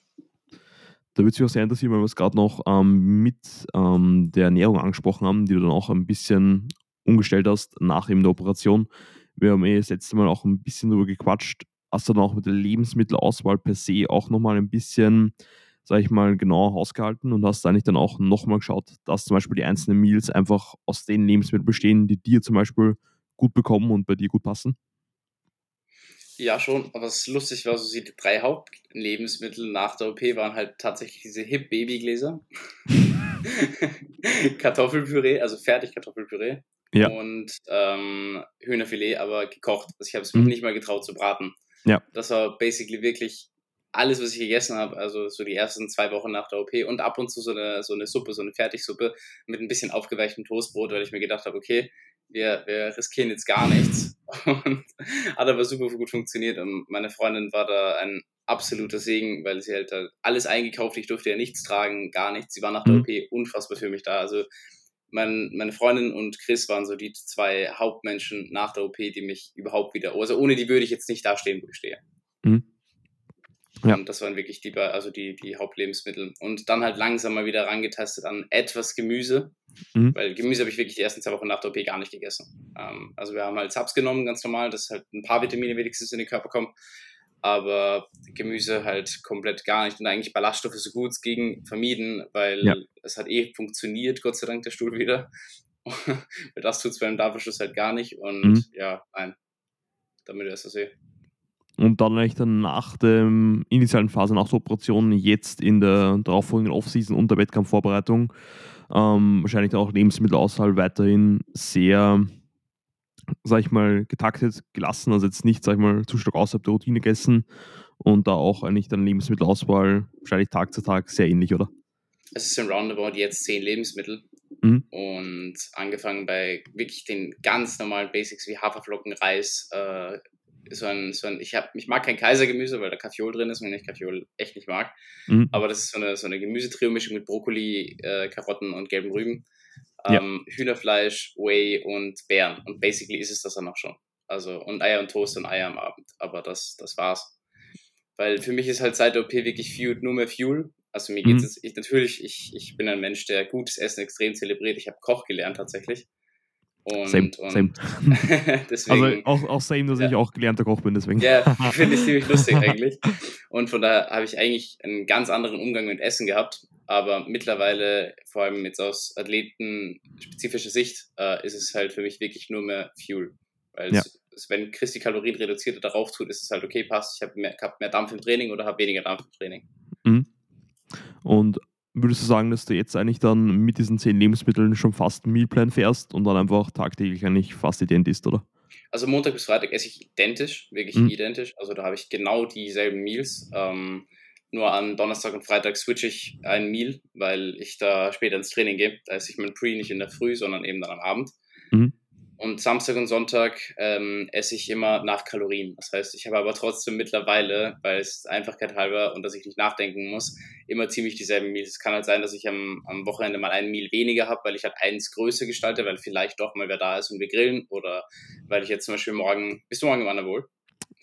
Da würde es auch interessieren, weil wir es gerade noch ähm, mit ähm, der Ernährung angesprochen haben, die du dann auch ein bisschen umgestellt hast nach eben der Operation. Wir haben eh das letzte Mal auch ein bisschen darüber gequatscht. Hast du dann auch mit der Lebensmittelauswahl per se auch nochmal ein bisschen sage ich mal, genauer ausgehalten und hast eigentlich dann auch nochmal geschaut, dass zum Beispiel die einzelnen Meals einfach aus den Lebensmitteln bestehen, die dir zum Beispiel gut bekommen und bei dir gut passen? Ja, schon, aber es ist lustig war, so die drei Hauptlebensmittel nach der OP waren halt tatsächlich diese Hip-Babygläser, Kartoffelpüree, also fertig Kartoffelpüree ja. und ähm, Hühnerfilet, aber gekocht. Also ich habe es mhm. nicht mal getraut zu braten. Ja. Das war basically wirklich alles, was ich gegessen habe, also so die ersten zwei Wochen nach der OP und ab und zu so eine, so eine Suppe, so eine Fertigsuppe mit ein bisschen aufgeweichtem Toastbrot, weil ich mir gedacht habe, okay, wir, wir riskieren jetzt gar nichts. Und hat aber super gut funktioniert. Und meine Freundin war da ein absoluter Segen, weil sie halt alles eingekauft, ich durfte ja nichts tragen, gar nichts. Sie war nach der mhm. OP unfassbar für mich da. Also mein, meine Freundin und Chris waren so die zwei Hauptmenschen nach der OP, die mich überhaupt wieder, also ohne die würde ich jetzt nicht da stehen, wo ich stehe. Mhm. Ja. Und das waren wirklich die, also die, die Hauptlebensmittel. Und dann halt langsam mal wieder rangetastet an etwas Gemüse. Mhm. Weil Gemüse habe ich wirklich die ersten zwei Wochen nach der OP gar nicht gegessen. Ähm, also wir haben halt Subs genommen, ganz normal, dass halt ein paar Vitamine wenigstens in den Körper kommen. Aber Gemüse halt komplett gar nicht. Und eigentlich Ballaststoffe so gut es ging vermieden, weil ja. es hat eh funktioniert, Gott sei Dank, der Stuhl wieder. weil das tut es beim Darmverschluss halt gar nicht. Und mhm. ja, nein, damit ist das eh. Und dann eigentlich dann nach der initialen Phase, nach der Operation, jetzt in der darauffolgenden Offseason und der Wettkampfvorbereitung, ähm, wahrscheinlich auch Lebensmittelauswahl weiterhin sehr, sag ich mal, getaktet gelassen. Also jetzt nicht, sag ich mal, zu stark außerhalb der Routine gegessen und da auch eigentlich dann Lebensmittelauswahl wahrscheinlich Tag zu Tag sehr ähnlich, oder? Es sind roundabout jetzt zehn Lebensmittel. Mhm. Und angefangen bei wirklich den ganz normalen Basics wie Haferflocken, Reis, äh, so ein, so ein ich, hab, ich mag kein Kaisergemüse, weil da Kaffeeol drin ist und ich Kaffeeol echt nicht mag. Mhm. Aber das ist so eine, so eine Gemüsetrio-Mischung mit Brokkoli, äh, Karotten und gelben Rüben. Ähm, ja. Hühnerfleisch, Whey und Beeren. Und basically ist es das dann auch schon. Also, und Eier und Toast und Eier am Abend. Aber das, das war's. Weil für mich ist halt seit der OP wirklich Fuel, nur mehr Fuel. Also mir geht es mhm. ich, natürlich, ich, ich bin ein Mensch, der gutes Essen extrem zelebriert. Ich habe Koch gelernt tatsächlich. Und, same, und same. deswegen, also auch, auch same, dass ja. ich auch gelernter Koch bin, deswegen. Ja, finde ich ziemlich lustig eigentlich. Und von daher habe ich eigentlich einen ganz anderen Umgang mit Essen gehabt. Aber mittlerweile, vor allem jetzt aus athletenspezifischer Sicht, äh, ist es halt für mich wirklich nur mehr Fuel. Weil Ja. es, wenn Chris die Kalorien reduziert oder darauf tut, ist es halt okay, passt. Ich habe mehr, hab mehr Dampf im Training oder habe weniger Dampf im Training. Mhm. Und würdest du sagen, dass du jetzt eigentlich dann mit diesen zehn Lebensmitteln schon fast einen Mealplan fährst und dann einfach tagtäglich eigentlich fast ident isst, oder? Also Montag bis Freitag esse ich identisch, wirklich Mhm. identisch. Also da habe ich genau dieselben Meals. Ähm, nur an Donnerstag und Freitag switche ich ein Meal, weil ich da später ins Training gehe. Da esse ich mein Pre nicht in der Früh, sondern eben dann am Abend. Und Samstag und Sonntag ähm, esse ich immer nach Kalorien. Das heißt, ich habe aber trotzdem mittlerweile, weil es Einfachkeit halber und dass ich nicht nachdenken muss, immer ziemlich dieselben Meals. Es kann halt sein, dass ich am, am Wochenende mal ein Meal weniger habe, weil ich halt eins größer gestalte, weil vielleicht doch mal wer da ist und wir grillen. Oder weil ich jetzt zum Beispiel morgen, bist du morgen im Anabol?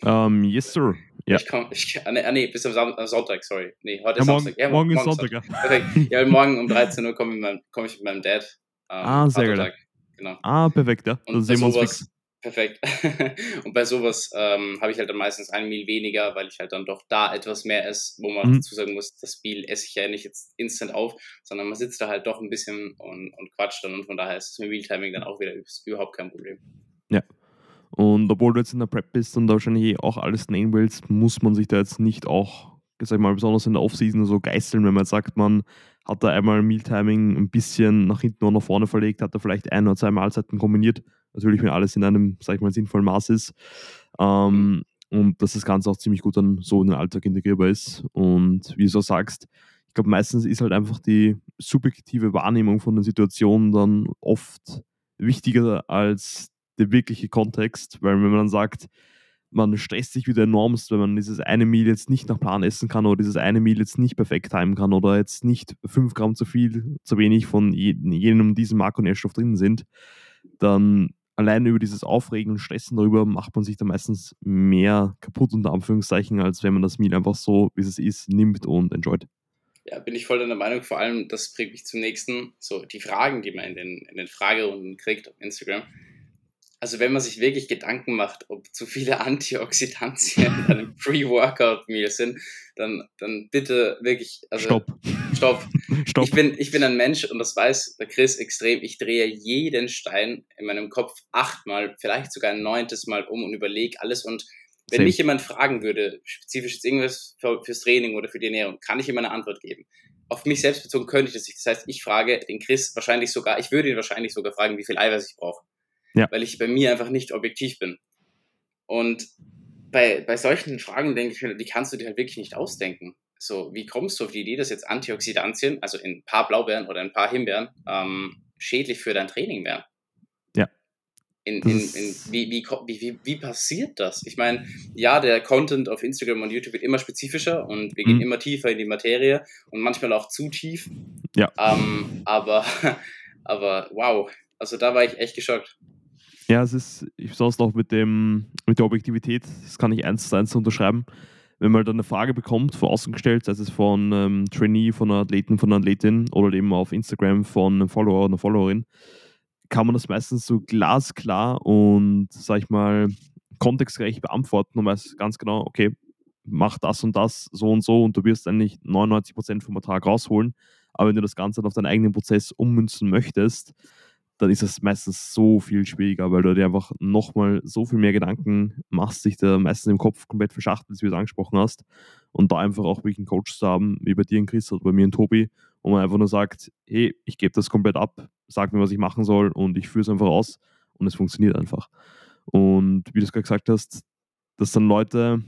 Ähm, yes, sir. Ja. Ich komme, ich, ah, nee, ah, bis am Sam- äh, Sonntag, sorry. Nee, heute Ja, ist morgen, Samstag. Ja, morgen ist morgen Sonntag, ja. Perfekt. Ja, morgen um 13 Uhr komme ich, mit meinem- komme ich mit meinem Dad. Ähm, Ah, sehr Vatertag. Genau. Ah, perfekt, ja. Und bei sehen wir uns sowas, fix. perfekt. und bei sowas ähm, habe ich halt dann meistens ein Meal weniger, weil ich halt dann doch da etwas mehr esse, wo man Mhm. dazu sagen muss, das Meal esse ich ja nicht jetzt instant auf, sondern man sitzt da halt doch ein bisschen und, und quatscht dann und von daher ist das mit Mealtiming dann auch wieder überhaupt kein Problem. Und obwohl du jetzt in der Prep bist und da wahrscheinlich eh auch alles nehmen willst, muss man sich da jetzt nicht auch, sag ich mal, besonders in der Offseason so geißeln, wenn man jetzt sagt, man hat da einmal Mealtiming ein bisschen nach hinten oder nach vorne verlegt, hat da vielleicht ein oder zwei Mahlzeiten kombiniert. Natürlich, wenn alles in einem, sag ich mal, sinnvollen Maß ist. Ähm, und dass das Ganze auch ziemlich gut dann so in den Alltag integrierbar ist. Und wie du so sagst, ich glaube, meistens ist halt einfach die subjektive Wahrnehmung von den Situationen dann oft wichtiger als der wirkliche Kontext, weil wenn man dann sagt, man stresst sich wieder enormst, wenn man dieses eine Meal jetzt nicht nach Plan essen kann oder dieses eine Meal jetzt nicht perfekt timen kann oder jetzt nicht 5 Gramm zu viel, zu wenig von je- jenem diesem Makronährstoff drin sind, dann allein über dieses Aufregen und Stressen darüber macht man sich dann meistens mehr kaputt, unter Anführungszeichen, als wenn man das Meal einfach so, wie es ist, nimmt und enjoyt. Ja, bin ich voll deiner Meinung. Vor allem, das bringt mich zum nächsten. So, die Fragen, die man in den, in den Fragerunden kriegt auf Instagram. Also, wenn man sich wirklich Gedanken macht, ob zu viele Antioxidantien in einem Pre-Workout-Meal sind, dann, dann bitte wirklich. Also, Stopp. Stopp. Stopp. Ich bin, ich bin ein Mensch und das weiß der Chris extrem. Ich drehe jeden Stein in meinem Kopf achtmal, vielleicht sogar ein neuntes Mal um und überlege alles. Und wenn Same. mich jemand fragen würde, spezifisch jetzt irgendwas für, fürs Training oder für die Ernährung, kann ich ihm eine Antwort geben. Auf mich selbst bezogen könnte ich das nicht. Das heißt, ich frage den Chris wahrscheinlich sogar, ich würde ihn wahrscheinlich sogar fragen, wie viel Eiweiß ich brauche. Ja. Weil ich bei mir einfach nicht objektiv bin. Und bei, bei solchen Fragen denke ich mir, die kannst du dir halt wirklich nicht ausdenken. So, wie kommst du auf die Idee, dass jetzt Antioxidantien, also in ein paar Blaubeeren oder ein paar Himbeeren, ähm, schädlich für dein Training wären? Ja. In, in, in, wie, wie, wie, wie passiert das? Ich meine, ja, der Content auf Instagram und YouTube wird immer spezifischer und wir gehen Mhm. immer tiefer in die Materie und manchmal auch zu tief. Ja. Ähm, aber, aber wow, also da war ich echt geschockt. Ja, es ist, ich sonst auch mit dem, mit der Objektivität, das kann ich eins zu eins unterschreiben. Wenn man dann eine Frage bekommt, von außen gestellt, sei es von einem Trainee, von einer Athletin, von einer Athletin oder eben auf Instagram von einem Follower oder einer Followerin, kann man das meistens so glasklar und, sag ich mal, kontextgerecht beantworten und weiß ganz genau, okay, mach das und das so und so und du wirst eigentlich 99% vom Ertrag rausholen. Aber wenn du das Ganze dann auf deinen eigenen Prozess ummünzen möchtest, dann ist es meistens so viel schwieriger, weil du dir einfach nochmal so viel mehr Gedanken machst, dich da meistens im Kopf komplett verschachtelst, wie du es angesprochen hast. Und da einfach auch wirklich einen Coach zu haben, wie bei dir und Chris oder bei mir und Tobi, wo man einfach nur sagt, hey, ich gebe das komplett ab, sag mir, was ich machen soll und ich führe es einfach aus und es funktioniert einfach. Und wie du es gerade gesagt hast, dass dann Leute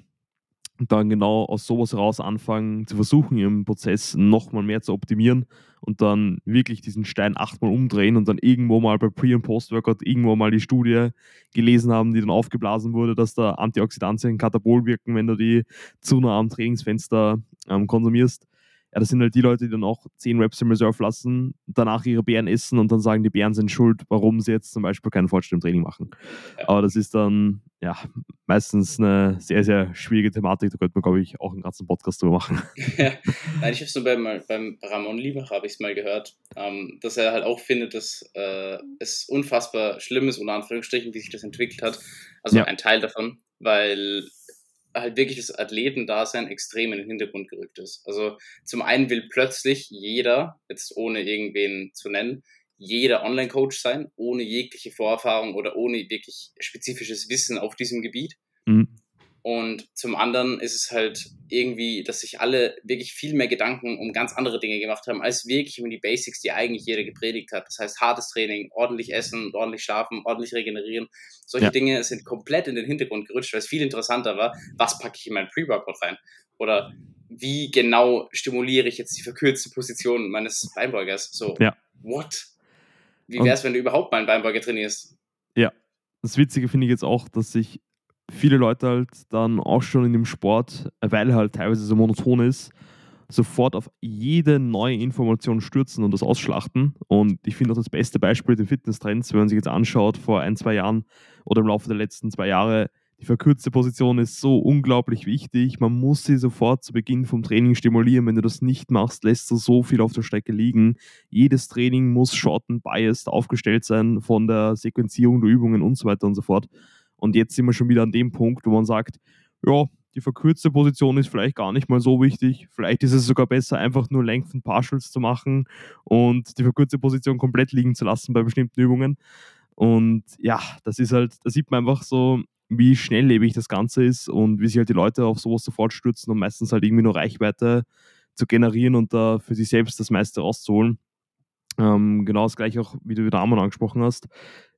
dann genau aus sowas heraus anfangen zu versuchen, ihren Prozess nochmal mehr zu optimieren und dann wirklich diesen Stein achtmal umdrehen und dann irgendwo mal bei Pre- und Post-Workout irgendwo mal die Studie gelesen haben, die dann aufgeblasen wurde, dass da Antioxidantien Katabol wirken, wenn du die zu nah am Trainingsfenster ähm, konsumierst. Ja, das sind halt die Leute, die dann auch 10 Reps im Reserve lassen, danach ihre Bären essen und dann sagen, die Bären sind schuld, warum sie jetzt zum Beispiel keinen Fortschritt im Training machen. Ja. Aber das ist dann ja meistens eine sehr, sehr schwierige Thematik. Da könnte man, glaube ich, auch einen ganzen Podcast drüber machen. Ja, Nein, ich habe so beim, beim Ramon Liebach habe ich es mal gehört, ähm, dass er halt auch findet, dass äh, es unfassbar schlimm ist, unter Anführungsstrichen, wie sich das entwickelt hat. Also ja. ein Teil davon, weil halt wirklich das Athletendasein extrem in den Hintergrund gerückt ist. Also zum einen will plötzlich jeder, jetzt ohne irgendwen zu nennen, jeder Online-Coach sein, ohne jegliche Vorerfahrung oder ohne wirklich spezifisches Wissen auf diesem Gebiet. Mhm. Und zum anderen ist es halt irgendwie, dass sich alle wirklich viel mehr Gedanken um ganz andere Dinge gemacht haben, als wirklich um die Basics, die eigentlich jeder gepredigt hat. Das heißt, hartes Training, ordentlich essen, ordentlich schlafen, ordentlich regenerieren. Solche ja. Dinge sind komplett in den Hintergrund gerutscht, weil es viel interessanter war, was packe ich in mein Pre-Workout rein? Oder wie genau stimuliere ich jetzt die verkürzte Position meines Beinbeugers? So, ja. what? Wie wäre es, wenn du überhaupt mal einen Beinbeuger trainierst? Ja, das Witzige finde ich jetzt auch, dass sich viele Leute halt dann auch schon in dem Sport, weil halt teilweise so monoton ist, sofort auf jede neue Information stürzen und das ausschlachten. Und ich finde auch das beste Beispiel den Fitnesstrends, wenn man sich jetzt anschaut, vor ein, zwei Jahren oder im Laufe der letzten zwei Jahre, die verkürzte Position ist so unglaublich wichtig. Man muss sie sofort zu Beginn vom Training stimulieren. Wenn du das nicht machst, lässt du so viel auf der Strecke liegen. Jedes Training muss short and biased aufgestellt sein von der Sequenzierung der Übungen und so weiter und so fort. Und jetzt sind wir schon wieder an dem Punkt, wo man sagt, ja, die verkürzte Position ist vielleicht gar nicht mal so wichtig. Vielleicht ist es sogar besser, einfach nur Length und Partials zu machen und die verkürzte Position komplett liegen zu lassen bei bestimmten Übungen. Und ja, das ist halt, da sieht man einfach so, wie schnelllebig das Ganze ist und wie sich halt die Leute auf sowas sofort stürzen und meistens halt irgendwie nur Reichweite zu generieren und da für sich selbst das meiste rauszuholen. Ähm, genau das gleiche auch, wie du wieder Amon angesprochen hast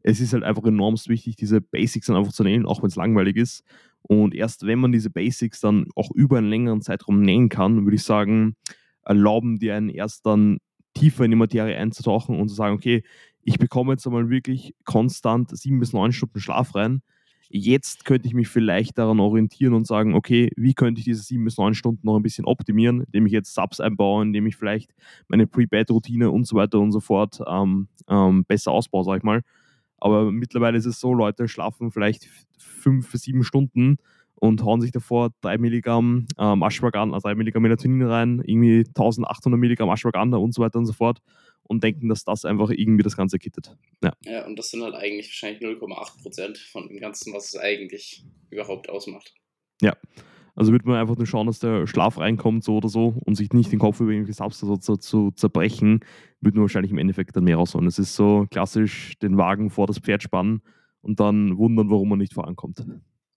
es ist halt einfach enorm wichtig, diese Basics dann einfach zu nehmen, auch wenn es langweilig ist. Und erst wenn man diese Basics dann auch über einen längeren Zeitraum nehmen kann, würde ich sagen, erlauben die einen erst dann tiefer in die Materie einzutauchen und zu sagen, okay, ich bekomme jetzt einmal wirklich konstant sieben bis neun Stunden Schlaf rein. Jetzt könnte ich mich vielleicht daran orientieren und sagen, okay, wie könnte ich diese sieben bis neun Stunden noch ein bisschen optimieren, indem ich jetzt Subs einbaue, indem ich vielleicht meine Pre-Bed-Routine und so weiter und so fort ähm, ähm, besser ausbaue, sag ich mal. Aber mittlerweile ist es so, Leute schlafen vielleicht fünf, sieben Stunden und hauen sich davor 3 Milligramm ähm, Ashwagandha, 3 Milligramm Melatonin rein, irgendwie 1800 Milligramm Ashwagandha und so weiter und so fort und denken, dass das einfach irgendwie das Ganze kittet. Ja, ja und das sind halt eigentlich wahrscheinlich 0,8 Prozent von dem Ganzen, was es eigentlich überhaupt ausmacht. Ja, also würde man einfach nur schauen, dass der Schlaf reinkommt, so oder so, und sich nicht den Kopf über irgendwelche Substanz zu, zu zerbrechen, würde man wahrscheinlich im Endeffekt dann mehr rausholen. Es ist so klassisch den Wagen vor das Pferd spannen und dann wundern, warum man nicht vorankommt.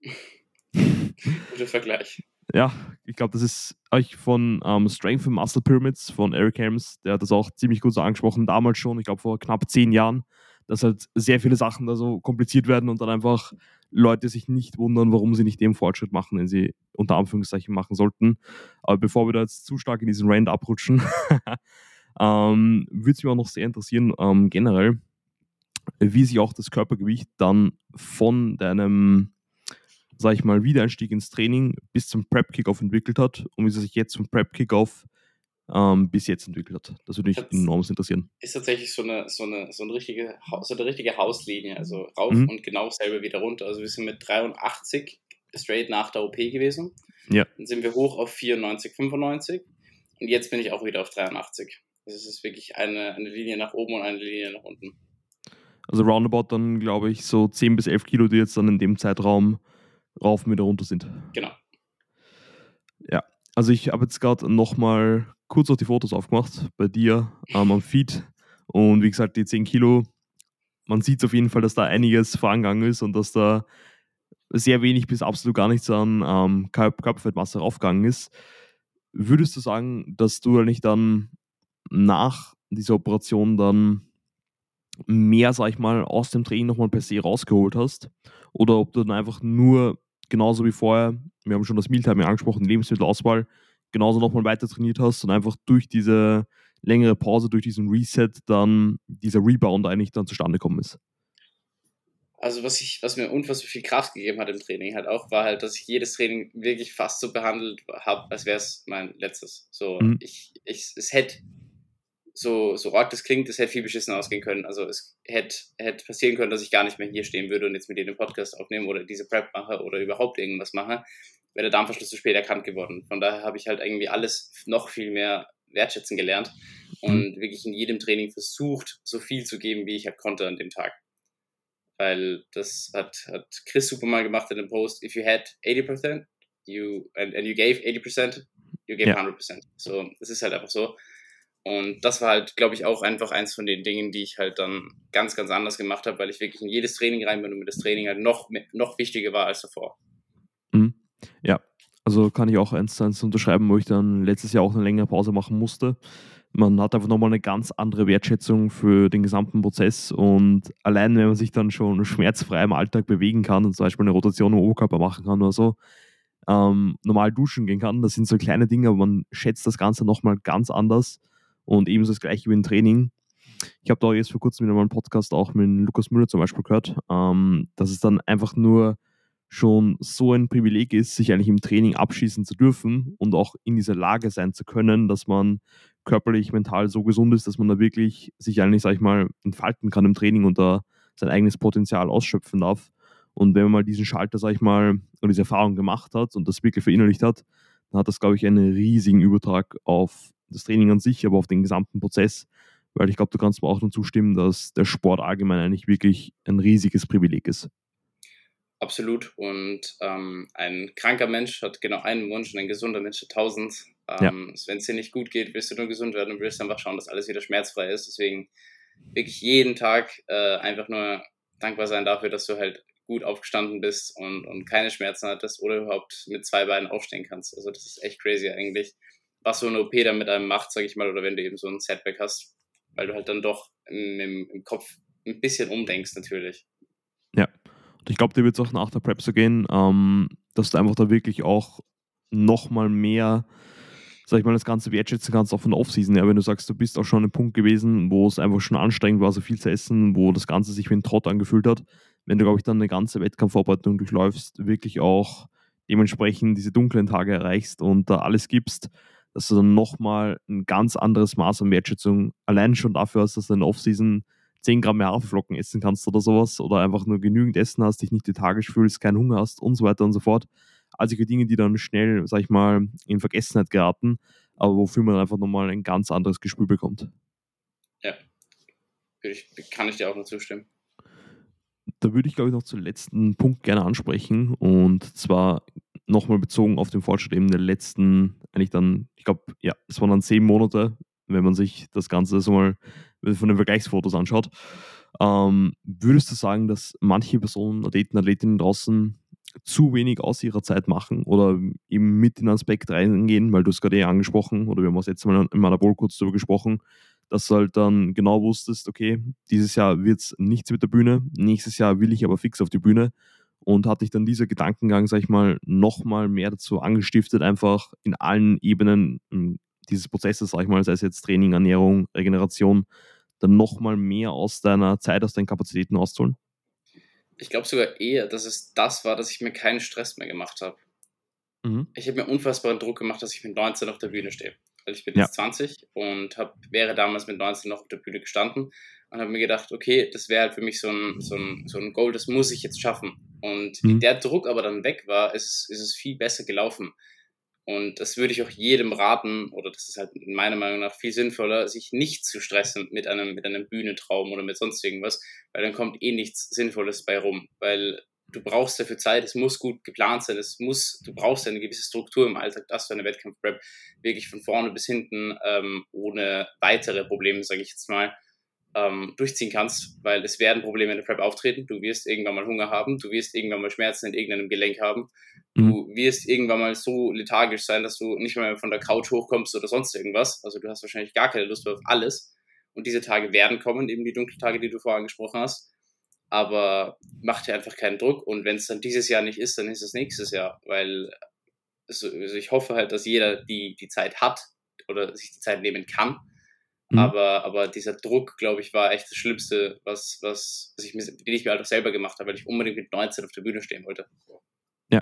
Guter Vergleich. Ja, ich glaube, das ist euch von ähm, Strength and Muscle Pyramids von Eric Helms, der hat das auch ziemlich gut so angesprochen, damals schon, ich glaube vor knapp zehn Jahren, dass halt sehr viele Sachen da so kompliziert werden und dann einfach Leute sich nicht wundern, warum sie nicht den Fortschritt machen, den sie unter Anführungszeichen machen sollten. Aber bevor wir da jetzt zu stark in diesen Rand abrutschen, ähm, würde es mich auch noch sehr interessieren, ähm, generell, wie sich auch das Körpergewicht dann von deinem, sag ich mal, Wiedereinstieg ins Training bis zum Prep-Kickoff entwickelt hat und wie es sich jetzt vom Prep-Kickoff ähm, bis jetzt entwickelt hat. Das würde mich das enorm interessieren. Ist tatsächlich so eine, so eine, so eine, richtige, so eine richtige Hauslinie, also rauf mhm. und genau selber wieder runter. Also wir sind mit 83 straight nach der OP gewesen. Ja. Dann sind wir hoch auf 94, 95 und jetzt bin ich auch wieder auf 83. Also es ist wirklich eine, eine Linie nach oben und eine Linie nach unten. Also roundabout dann, glaube ich, so 10 bis 11 Kilo, die jetzt dann in dem Zeitraum rauf und wieder runter sind. Genau. Ja, also ich habe jetzt gerade nochmal kurz auch die Fotos aufgemacht bei dir ähm, am Feed. Und wie gesagt, die 10 Kilo, man sieht auf jeden Fall, dass da einiges vorangegangen ist und dass da sehr wenig bis absolut gar nichts an ähm, Körperfettmasse raufgegangen ist. Würdest du sagen, dass du nicht dann nach dieser Operation dann mehr, sag ich mal, aus dem Training nochmal per se rausgeholt hast? Oder ob du dann einfach nur genauso wie vorher, wir haben schon das Mealtime angesprochen, Lebensmittelauswahl, genauso nochmal weiter trainiert hast und einfach durch diese längere Pause, durch diesen Reset dann dieser Rebound eigentlich dann zustande gekommen ist? Also was ich, was mir unfassbar viel Kraft gegeben hat im Training halt auch, war halt, dass ich jedes Training wirklich fast so behandelt habe, als wäre es mein letztes. So, mhm. ich, ich, es hätte so, so arg das klingt, es hätte viel beschissen ausgehen können. Also es hätte, hätte passieren können, dass ich gar nicht mehr hier stehen würde und jetzt mit dir den Podcast aufnehme oder diese Prep mache oder überhaupt irgendwas mache, wäre der Darmverschluss zu spät erkannt geworden. Von daher habe ich halt irgendwie alles noch viel mehr wertschätzen gelernt und mhm. wirklich in jedem Training versucht, so viel zu geben, wie ich halt konnte an dem Tag. Weil das hat, hat Chris super mal gemacht in dem Post, if you had 80% you, and, and you gave 80%, you gave ja. 100%. So, das ist halt einfach so. Und das war halt, glaube ich, auch einfach eins von den Dingen, die ich halt dann ganz, ganz anders gemacht habe, weil ich wirklich in jedes Training rein bin und mir das Training halt noch, noch wichtiger war als davor. Mhm. Ja, also kann ich auch eins zu eins unterschreiben, wo ich dann letztes Jahr auch eine längere Pause machen musste. Man hat einfach nochmal eine ganz andere Wertschätzung für den gesamten Prozess und allein, wenn man sich dann schon schmerzfrei im Alltag bewegen kann und zum Beispiel eine Rotation im Oberkörper machen kann oder so, ähm, normal duschen gehen kann, das sind so kleine Dinge, aber man schätzt das Ganze nochmal ganz anders und ebenso das gleiche wie im Training. Ich habe da jetzt vor kurzem wieder mal einen Podcast auch mit Lukas Müller zum Beispiel gehört, ähm, dass es dann einfach nur schon so ein Privileg ist, sich eigentlich im Training abschießen zu dürfen und auch in dieser Lage sein zu können, dass man körperlich, mental so gesund ist, dass man da wirklich sich eigentlich, sag ich mal, entfalten kann im Training und da sein eigenes Potenzial ausschöpfen darf. Und wenn man mal diesen Schalter, sag ich mal, oder diese Erfahrung gemacht hat und das wirklich verinnerlicht hat, dann hat das, glaube ich, einen riesigen Übertrag auf das Training an sich, aber auf den gesamten Prozess. Weil ich glaube, du kannst mir auch nur zustimmen, dass der Sport allgemein eigentlich wirklich ein riesiges Privileg ist. Absolut. Und ähm, ein kranker Mensch hat genau einen Wunsch und ein gesunder Mensch hat tausend. Ähm, ja. Wenn es dir nicht gut geht, willst du nur gesund werden und willst einfach schauen, dass alles wieder schmerzfrei ist. Deswegen wirklich jeden Tag äh, einfach nur dankbar sein dafür, dass du halt gut aufgestanden bist und, und keine Schmerzen hattest oder überhaupt mit zwei Beinen aufstehen kannst. Also das ist echt crazy eigentlich was so eine OP dann mit einem macht, sag ich mal, oder wenn du eben so ein Setback hast, weil du halt dann doch im, im Kopf ein bisschen umdenkst natürlich. Ja, und ich glaube, dir wird es auch nach der Prep so gehen, ähm, dass du einfach da wirklich auch nochmal mehr, sag ich mal, das Ganze wertschätzen kannst, auch von der Offseason her, wenn du sagst, du bist auch schon ein Punkt gewesen, wo es einfach schon anstrengend war, so viel zu essen, wo das Ganze sich wie ein Trott angefühlt hat. Wenn du, glaube ich, dann eine ganze Wettkampfvorbereitung durchläufst, wirklich auch dementsprechend diese dunklen Tage erreichst und da alles gibst, dass du dann nochmal ein ganz anderes Maß an Wertschätzung allein schon dafür hast, dass du in der Offseason 10 Gramm mehr Haferflocken essen kannst oder sowas oder einfach nur genügend Essen hast, dich nicht lethargisch fühlst, keinen Hunger hast und so weiter und so fort. Also die Dinge, die dann schnell, sag ich mal, in Vergessenheit geraten, aber wofür man einfach nochmal ein ganz anderes Gespür bekommt. Ja, ich, kann ich dir auch nur zustimmen. Da würde ich, glaube ich, noch zum letzten Punkt gerne ansprechen und zwar nochmal bezogen auf den Fortschritt eben der letzten, eigentlich dann, ich glaube, ja, es waren dann zehn Monate, wenn man sich das Ganze so mal von den Vergleichsfotos anschaut. Ähm, würdest du sagen, dass manche Personen, Athleten, Athletinnen draußen zu wenig aus ihrer Zeit machen oder eben mit in den Aspekt reingehen, weil du es gerade eh angesprochen oder wir haben es jetzt mal in meiner Bowl kurz darüber gesprochen, dass du halt dann genau wusstest, okay, dieses Jahr wird es nichts mit der Bühne, nächstes Jahr will ich aber fix auf die Bühne und hat dich dann dieser Gedankengang, sag ich mal, nochmal mehr dazu angestiftet, einfach in allen Ebenen hm, dieses Prozesses, sag ich mal, sei es jetzt Training, Ernährung, Regeneration, dann nochmal mehr aus deiner Zeit, aus deinen Kapazitäten rauszuholen? Ich glaube sogar eher, dass es das war, dass ich mir keinen Stress mehr gemacht habe. Mhm. Ich habe mir unfassbaren Druck gemacht, dass ich mit 19 auf der Bühne stehe. Weil ich bin ja. jetzt 20 und hab, wäre damals mit 19 noch auf der Bühne gestanden und habe mir gedacht, okay, das wäre halt für mich so ein, so, ein, so ein Goal, das muss ich jetzt schaffen. Und mhm. wie der Druck aber dann weg war, ist, ist es viel besser gelaufen. Und das würde ich auch jedem raten, oder das ist halt meiner Meinung nach viel sinnvoller, sich nicht zu stressen mit einem, mit einem Bühnentraum oder mit sonst irgendwas, weil dann kommt eh nichts Sinnvolles bei rum. Weil du brauchst dafür Zeit, es muss gut geplant sein, es muss, du brauchst eine gewisse Struktur im Alltag, dass du eine Wettkampfprep wirklich von vorne bis hinten ähm, ohne weitere Probleme, sage ich jetzt mal, ähm, durchziehen kannst, weil es werden Probleme in der Prep auftreten. Du wirst irgendwann mal Hunger haben, du wirst irgendwann mal Schmerzen in irgendeinem Gelenk haben, du mhm. wirst irgendwann mal so lethargisch sein, dass du nicht mehr von der Couch hochkommst oder sonst irgendwas. Also du hast wahrscheinlich gar keine Lust mehr auf alles. Und diese Tage werden kommen, eben die dunklen Tage, die du vorher angesprochen hast. Aber mach dir einfach keinen Druck. Und wenn es dann dieses Jahr nicht ist, dann ist es nächstes Jahr. Weil also ich hoffe halt, dass jeder die, die Zeit hat oder sich die Zeit nehmen kann, Mhm. Aber, aber dieser Druck, glaube ich, war echt das Schlimmste, was, was, was ich mir, den ich mir halt auch selber gemacht habe, weil ich unbedingt mit 19 auf der Bühne stehen wollte. Ja.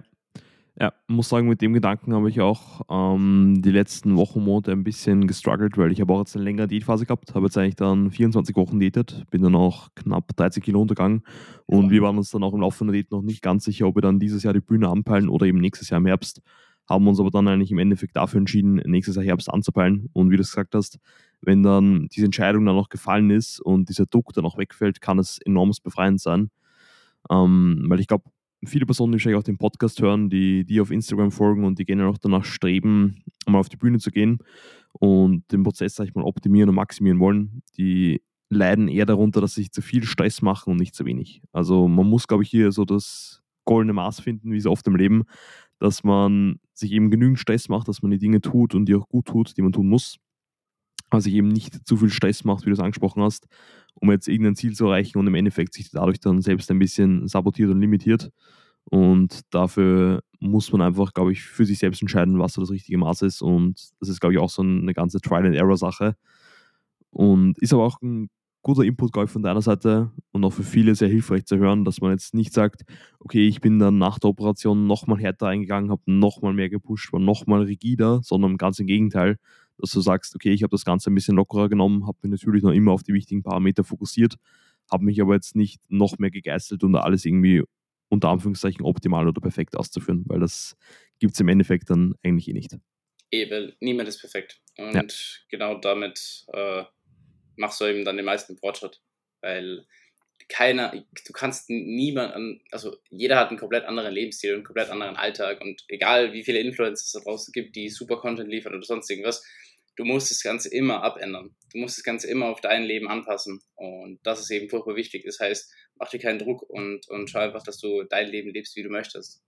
Ja, muss sagen, mit dem Gedanken habe ich auch ähm, die letzten Wochen, Monate ein bisschen gestruggelt, weil ich habe auch jetzt eine längere Diätphase gehabt, habe jetzt eigentlich dann 24 Wochen diätet, bin dann auch knapp 30 Kilo untergegangen und wir waren uns dann auch im Laufe der Diät noch nicht ganz sicher, ob wir dann dieses Jahr die Bühne anpeilen oder eben nächstes Jahr im Herbst haben uns aber dann eigentlich im Endeffekt dafür entschieden, nächstes Jahr Herbst anzupeilen. Und wie du es gesagt hast, wenn dann diese Entscheidung dann noch gefallen ist und dieser Druck dann auch wegfällt, kann es enorm befreiend sein. Ähm, weil ich glaube, viele Personen, die wahrscheinlich auch den Podcast hören, die, die auf Instagram folgen und die gerne auch danach streben, mal auf die Bühne zu gehen und den Prozess, sag ich mal, optimieren und maximieren wollen, die leiden eher darunter, dass sie sich zu viel Stress machen und nicht zu wenig. Also man muss, glaube ich, hier so das goldene Maß finden, wie so oft im Leben, dass man sich eben genügend Stress macht, dass man die Dinge tut und die auch gut tut, die man tun muss. Also sich eben nicht zu viel Stress macht, wie du es angesprochen hast, um jetzt irgendein Ziel zu erreichen und im Endeffekt sich dadurch dann selbst ein bisschen sabotiert und limitiert. Und dafür muss man einfach, glaube ich, für sich selbst entscheiden, was so das richtige Maß ist. Und das ist, glaube ich, auch so eine ganze Trial-and-Error-Sache. Und ist aber auch ein guter Input, glaube ich, von deiner Seite und auch für viele sehr hilfreich zu hören, dass man jetzt nicht sagt, okay, ich bin dann nach der Operation nochmal härter eingegangen, habe nochmal mehr gepusht, war nochmal rigider, sondern ganz im Gegenteil, dass du sagst, okay, ich habe das Ganze ein bisschen lockerer genommen, habe mich natürlich noch immer auf die wichtigen Parameter fokussiert, habe mich aber jetzt nicht noch mehr gegeißelt und alles irgendwie unter Anführungszeichen optimal oder perfekt auszuführen, weil das gibt es im Endeffekt dann eigentlich eh nicht. Eh, weil niemand ist perfekt. Und ja. genau damit äh, machst du eben dann den meisten Fortschritt. Weil keiner, du kannst niemanden, also jeder hat einen komplett anderen Lebensstil und einen komplett anderen Alltag und egal wie viele Influencers es da draußen gibt, die super Content liefern oder sonst irgendwas, du musst das Ganze immer abändern. Du musst das Ganze immer auf dein Leben anpassen und das ist eben furchtbar wichtig. Das heißt, mach dir keinen Druck und, und schau einfach, dass du dein Leben lebst, wie du möchtest.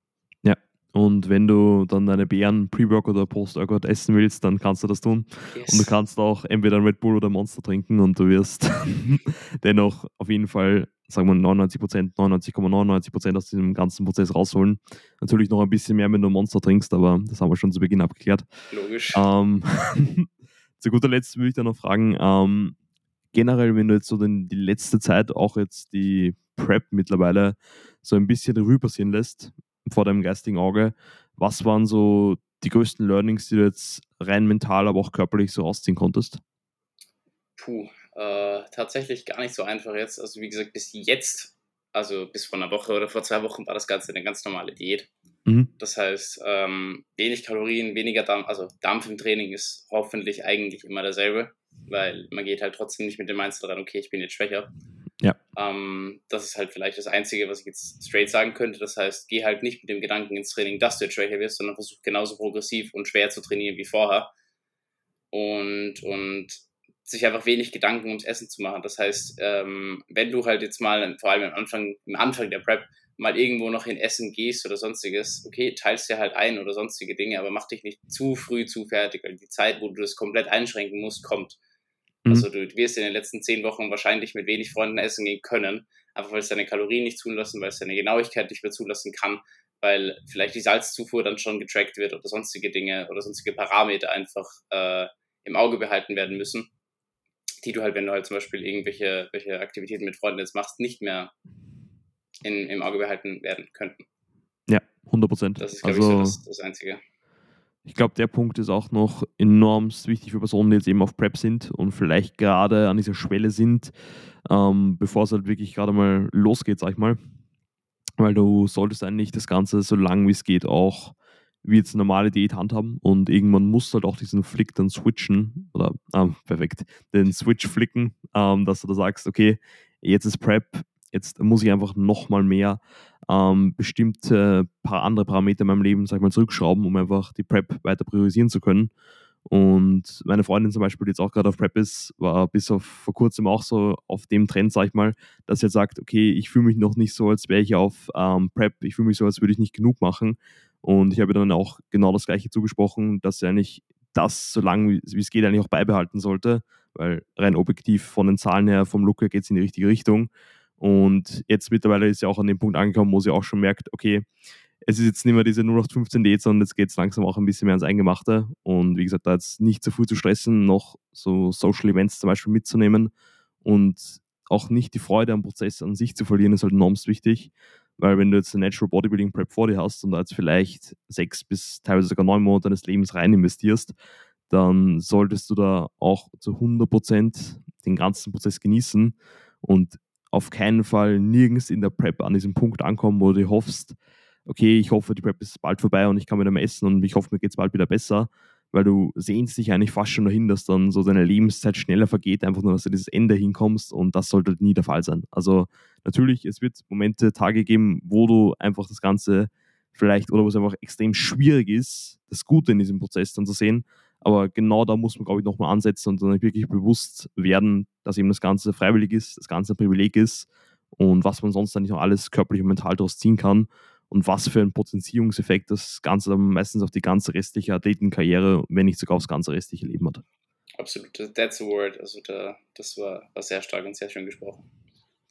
Und wenn du dann deine Beeren Pre-Workout oder Post-Workout essen willst, dann kannst du das tun. Yes. Und du kannst auch entweder Red Bull oder Monster trinken und du wirst dennoch auf jeden Fall, sagen wir 99% 99,99% aus diesem ganzen Prozess rausholen. Natürlich noch ein bisschen mehr, wenn du Monster trinkst, aber das haben wir schon zu Beginn abgeklärt. Logisch. Ähm, zu guter Letzt würde ich dann noch fragen, ähm, generell, wenn du jetzt so den, die letzte Zeit auch jetzt die Prep mittlerweile so ein bisschen Revue passieren lässt, vor deinem geistigen Auge. Was waren so die größten Learnings, die du jetzt rein mental, aber auch körperlich so rausziehen konntest? Puh, äh, tatsächlich gar nicht so einfach jetzt. Also wie gesagt, bis jetzt, also bis vor einer Woche oder vor zwei Wochen war das Ganze eine ganz normale Diät. Mhm. Das heißt, ähm, wenig Kalorien, weniger Dampf, also Dampf im Training ist hoffentlich eigentlich immer derselbe, weil man geht halt trotzdem nicht mit dem Mindset dran, okay, ich bin jetzt schwächer, ja. Ähm, das ist halt vielleicht das Einzige, was ich jetzt straight sagen könnte. Das heißt, geh halt nicht mit dem Gedanken ins Training, dass du jetzt schwächer wirst, sondern versuch genauso progressiv und schwer zu trainieren wie vorher. Und, und sich einfach wenig Gedanken ums Essen zu machen. Das heißt, ähm, wenn du halt jetzt mal, vor allem am Anfang, am Anfang der Prep, mal irgendwo noch in Essen gehst oder sonstiges, okay, teilst dir halt ein oder sonstige Dinge, aber mach dich nicht zu früh zu fertig, weil die Zeit, wo du das komplett einschränken musst, kommt. Mhm. Also du wirst in den letzten zehn Wochen wahrscheinlich mit wenig Freunden essen gehen können, einfach weil es deine Kalorien nicht zulassen, weil es deine Genauigkeit nicht mehr zulassen kann, weil vielleicht die Salzzufuhr dann schon getrackt wird oder sonstige Dinge oder sonstige Parameter einfach äh, im Auge behalten werden müssen, die du halt, wenn du halt zum Beispiel irgendwelche welche Aktivitäten mit Freunden jetzt machst, nicht mehr in, im Auge behalten werden könnten. Ja, 100 Prozent. Das ist, glaube also, ich, so das, das Einzige ich glaube, der Punkt ist auch noch enorm wichtig für Personen, die jetzt eben auf Prep sind und vielleicht gerade an dieser Schwelle sind, ähm, bevor es halt wirklich gerade mal losgeht, sag ich mal. Weil du solltest eigentlich das Ganze so lang wie es geht auch wie jetzt eine normale Diät handhaben und irgendwann musst du halt auch diesen Flick dann switchen oder, ah, perfekt, den Switch flicken, ähm, dass du da sagst, okay, jetzt ist Prep, jetzt muss ich einfach nochmal mehr ähm, bestimmte paar andere Parameter in meinem Leben, sag ich mal, zurückschrauben, um einfach die Prep weiter priorisieren zu können. Und meine Freundin zum Beispiel, die jetzt auch gerade auf Prep ist, war bis auf vor kurzem auch so auf dem Trend, sag ich mal, dass sie jetzt sagt, okay, ich fühle mich noch nicht so, als wäre ich auf ähm, Prep, ich fühle mich so, als würde ich nicht genug machen. Und ich habe dann auch genau das Gleiche zugesprochen, dass sie eigentlich das, so lange wie es geht, eigentlich auch beibehalten sollte, weil rein objektiv von den Zahlen her, vom Look her geht es in die richtige Richtung. Und jetzt mittlerweile ist sie auch an dem Punkt angekommen, wo sie auch schon merkt, okay, es ist jetzt nicht mehr diese 0815 Diät, sondern jetzt geht es langsam auch ein bisschen mehr ans Eingemachte. Und wie gesagt, da jetzt nicht zu früh zu stressen, noch so Social Events zum Beispiel mitzunehmen und auch nicht die Freude am Prozess an sich zu verlieren, ist halt enorm wichtig. Weil wenn du jetzt eine Natural Bodybuilding Prep vor dir hast und da jetzt vielleicht sechs bis teilweise sogar neun Monate deines Lebens rein investierst, dann solltest du da auch zu 100 Prozent den ganzen Prozess genießen und auf keinen Fall nirgends in der Prep an diesem Punkt ankommen, wo du hoffst, okay, ich hoffe, die Prep ist bald vorbei und ich kann wieder messen und ich hoffe, mir geht es bald wieder besser, weil du sehnst dich eigentlich fast schon dahin, dass dann so deine Lebenszeit schneller vergeht, einfach nur, dass du dieses Ende hinkommst und das sollte nie der Fall sein. Also natürlich, es wird Momente, Tage geben, wo du einfach das Ganze vielleicht oder wo es einfach extrem schwierig ist, das Gute in diesem Prozess dann zu sehen. Aber genau da muss man, glaube ich, nochmal ansetzen und dann wirklich bewusst werden, dass eben das Ganze freiwillig ist, das Ganze ein Privileg ist und was man sonst dann nicht noch alles körperlich und mental daraus ziehen kann und was für ein Potenzierungseffekt das Ganze dann meistens auf die ganze restliche Athletenkarriere, wenn nicht sogar aufs ganze restliche Leben hat. Absolut, that's a word. Also da, das war, war sehr stark und sehr schön gesprochen.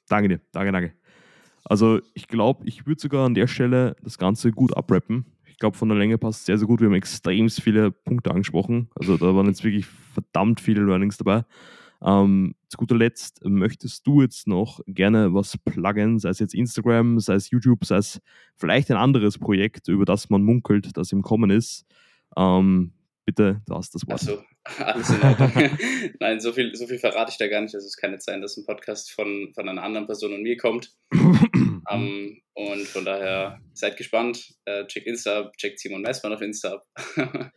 Danke dir, danke, danke. Also ich glaube, ich würde sogar an der Stelle das Ganze gut abrappen. Ich glaube, von der Länge passt sehr, sehr gut. Wir haben extrem viele Punkte angesprochen. Also da waren jetzt wirklich verdammt viele Learnings dabei. Ähm, zu guter Letzt, möchtest du jetzt noch gerne was pluggen, sei es jetzt Instagram, sei es YouTube, sei es vielleicht ein anderes Projekt, über das man munkelt, das im Kommen ist? Ähm, bitte, du hast das Wort. Achso, alles in Ordnung. Nein, so viel, so viel verrate ich da gar nicht. Also es kann jetzt sein, dass ein Podcast von, von einer anderen Person und mir kommt. um, ähm, und von daher seid gespannt. Uh, check Insta ab, check Simon Messmann auf Insta ab.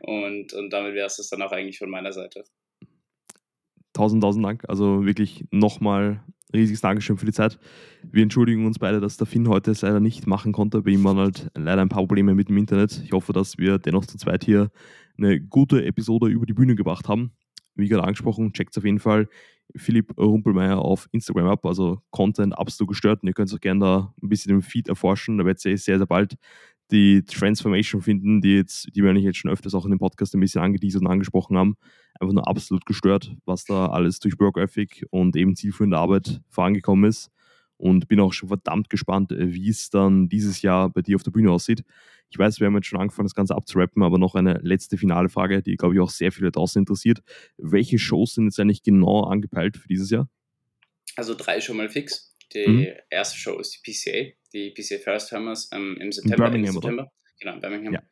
und, und damit wäre es das dann auch eigentlich von meiner Seite tausend, tausend Dank. Also wirklich nochmal riesiges Dankeschön für die Zeit. Wir entschuldigen uns beide, dass der Finn heute es leider nicht machen konnte. Bei ihm waren halt leider ein paar Probleme mit dem Internet. Ich hoffe, dass wir dennoch zu zweit hier eine gute Episode über die Bühne gebracht haben. Wie gerade angesprochen, checkt auf jeden Fall Philipp Rumpelmeier auf Instagram ab. Also Content absolut gestört. Und ihr könnt auch gerne da ein bisschen den Feed erforschen. Da werdet ihr sehr, sehr bald die Transformation finden, die, jetzt, die wir eigentlich jetzt schon öfters auch in dem Podcast ein bisschen angeteasert und angesprochen haben. Einfach nur absolut gestört, was da alles durch Work Ethic und eben zielführende Arbeit vorangekommen ist. Und bin auch schon verdammt gespannt, äh, wie es dann dieses Jahr bei dir auf der Bühne aussieht. Ich weiß, wir haben jetzt schon angefangen, das Ganze abzurappen, aber noch eine letzte finale Frage, die, glaube ich, auch sehr viele draußen interessiert. Welche Shows sind jetzt eigentlich genau angepeilt für dieses Jahr? Also drei schon mal fix. Die mhm. erste Show ist die PCA, die PCA First Hammers ähm, im September. In Birmingham, September. Oder? Genau, in Birmingham. Ja.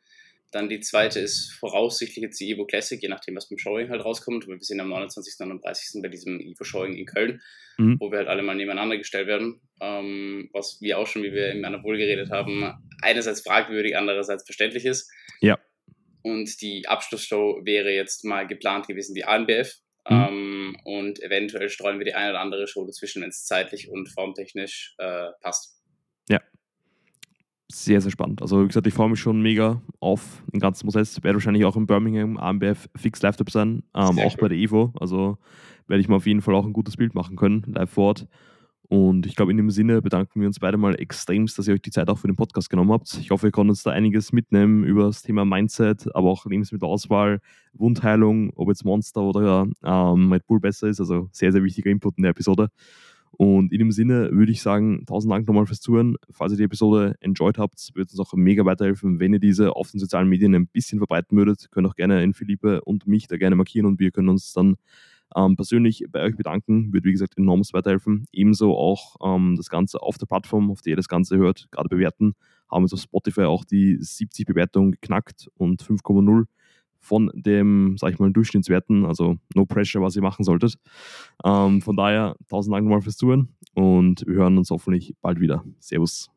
Dann die zweite ist voraussichtlich jetzt die Evo Classic, je nachdem, was beim Showing halt rauskommt. Wir sind am 29. und 30. bei diesem Evo Showing in Köln, mhm. wo wir halt alle mal nebeneinander gestellt werden. Ähm, was wir auch schon, wie wir im Anabol geredet haben, einerseits fragwürdig, andererseits verständlich ist. Ja. Und die Abschlussshow wäre jetzt mal geplant gewesen, die ANBF. Mhm. Ähm, und eventuell streuen wir die eine oder andere Show dazwischen, wenn es zeitlich und formtechnisch äh, passt. Sehr, sehr spannend. Also, wie gesagt, ich freue mich schon mega auf den ganzen Prozess. Werde wahrscheinlich auch in Birmingham AMBF fix live sein, ähm, auch cool. bei der Evo. Also werde ich mir auf jeden Fall auch ein gutes Bild machen können, live vor Ort. Und ich glaube, in dem Sinne bedanken wir uns beide mal extremst, dass ihr euch die Zeit auch für den Podcast genommen habt. Ich hoffe, ihr konntet uns da einiges mitnehmen über das Thema Mindset, aber auch Lebensmittelauswahl, Wundheilung, ob jetzt Monster oder ähm, Red Bull besser ist. Also sehr, sehr wichtiger Input in der Episode. Und in dem Sinne würde ich sagen, tausend Dank nochmal fürs Zuhören. Falls ihr die Episode enjoyed habt, würde es uns auch mega weiterhelfen, wenn ihr diese auf den sozialen Medien ein bisschen verbreiten würdet. Könnt auch gerne in Philippe und mich da gerne markieren und wir können uns dann ähm, persönlich bei euch bedanken. Wird, wie gesagt, enorm weiterhelfen. Ebenso auch ähm, das Ganze auf der Plattform, auf der ihr das Ganze hört, gerade bewerten. Haben wir auf Spotify auch die 70 Bewertungen geknackt und 5,0 von dem, sag ich mal, Durchschnittswerten, also no pressure, was ihr machen solltet. Ähm, von daher, tausend Dank nochmal fürs Zuhören und wir hören uns hoffentlich bald wieder. Servus.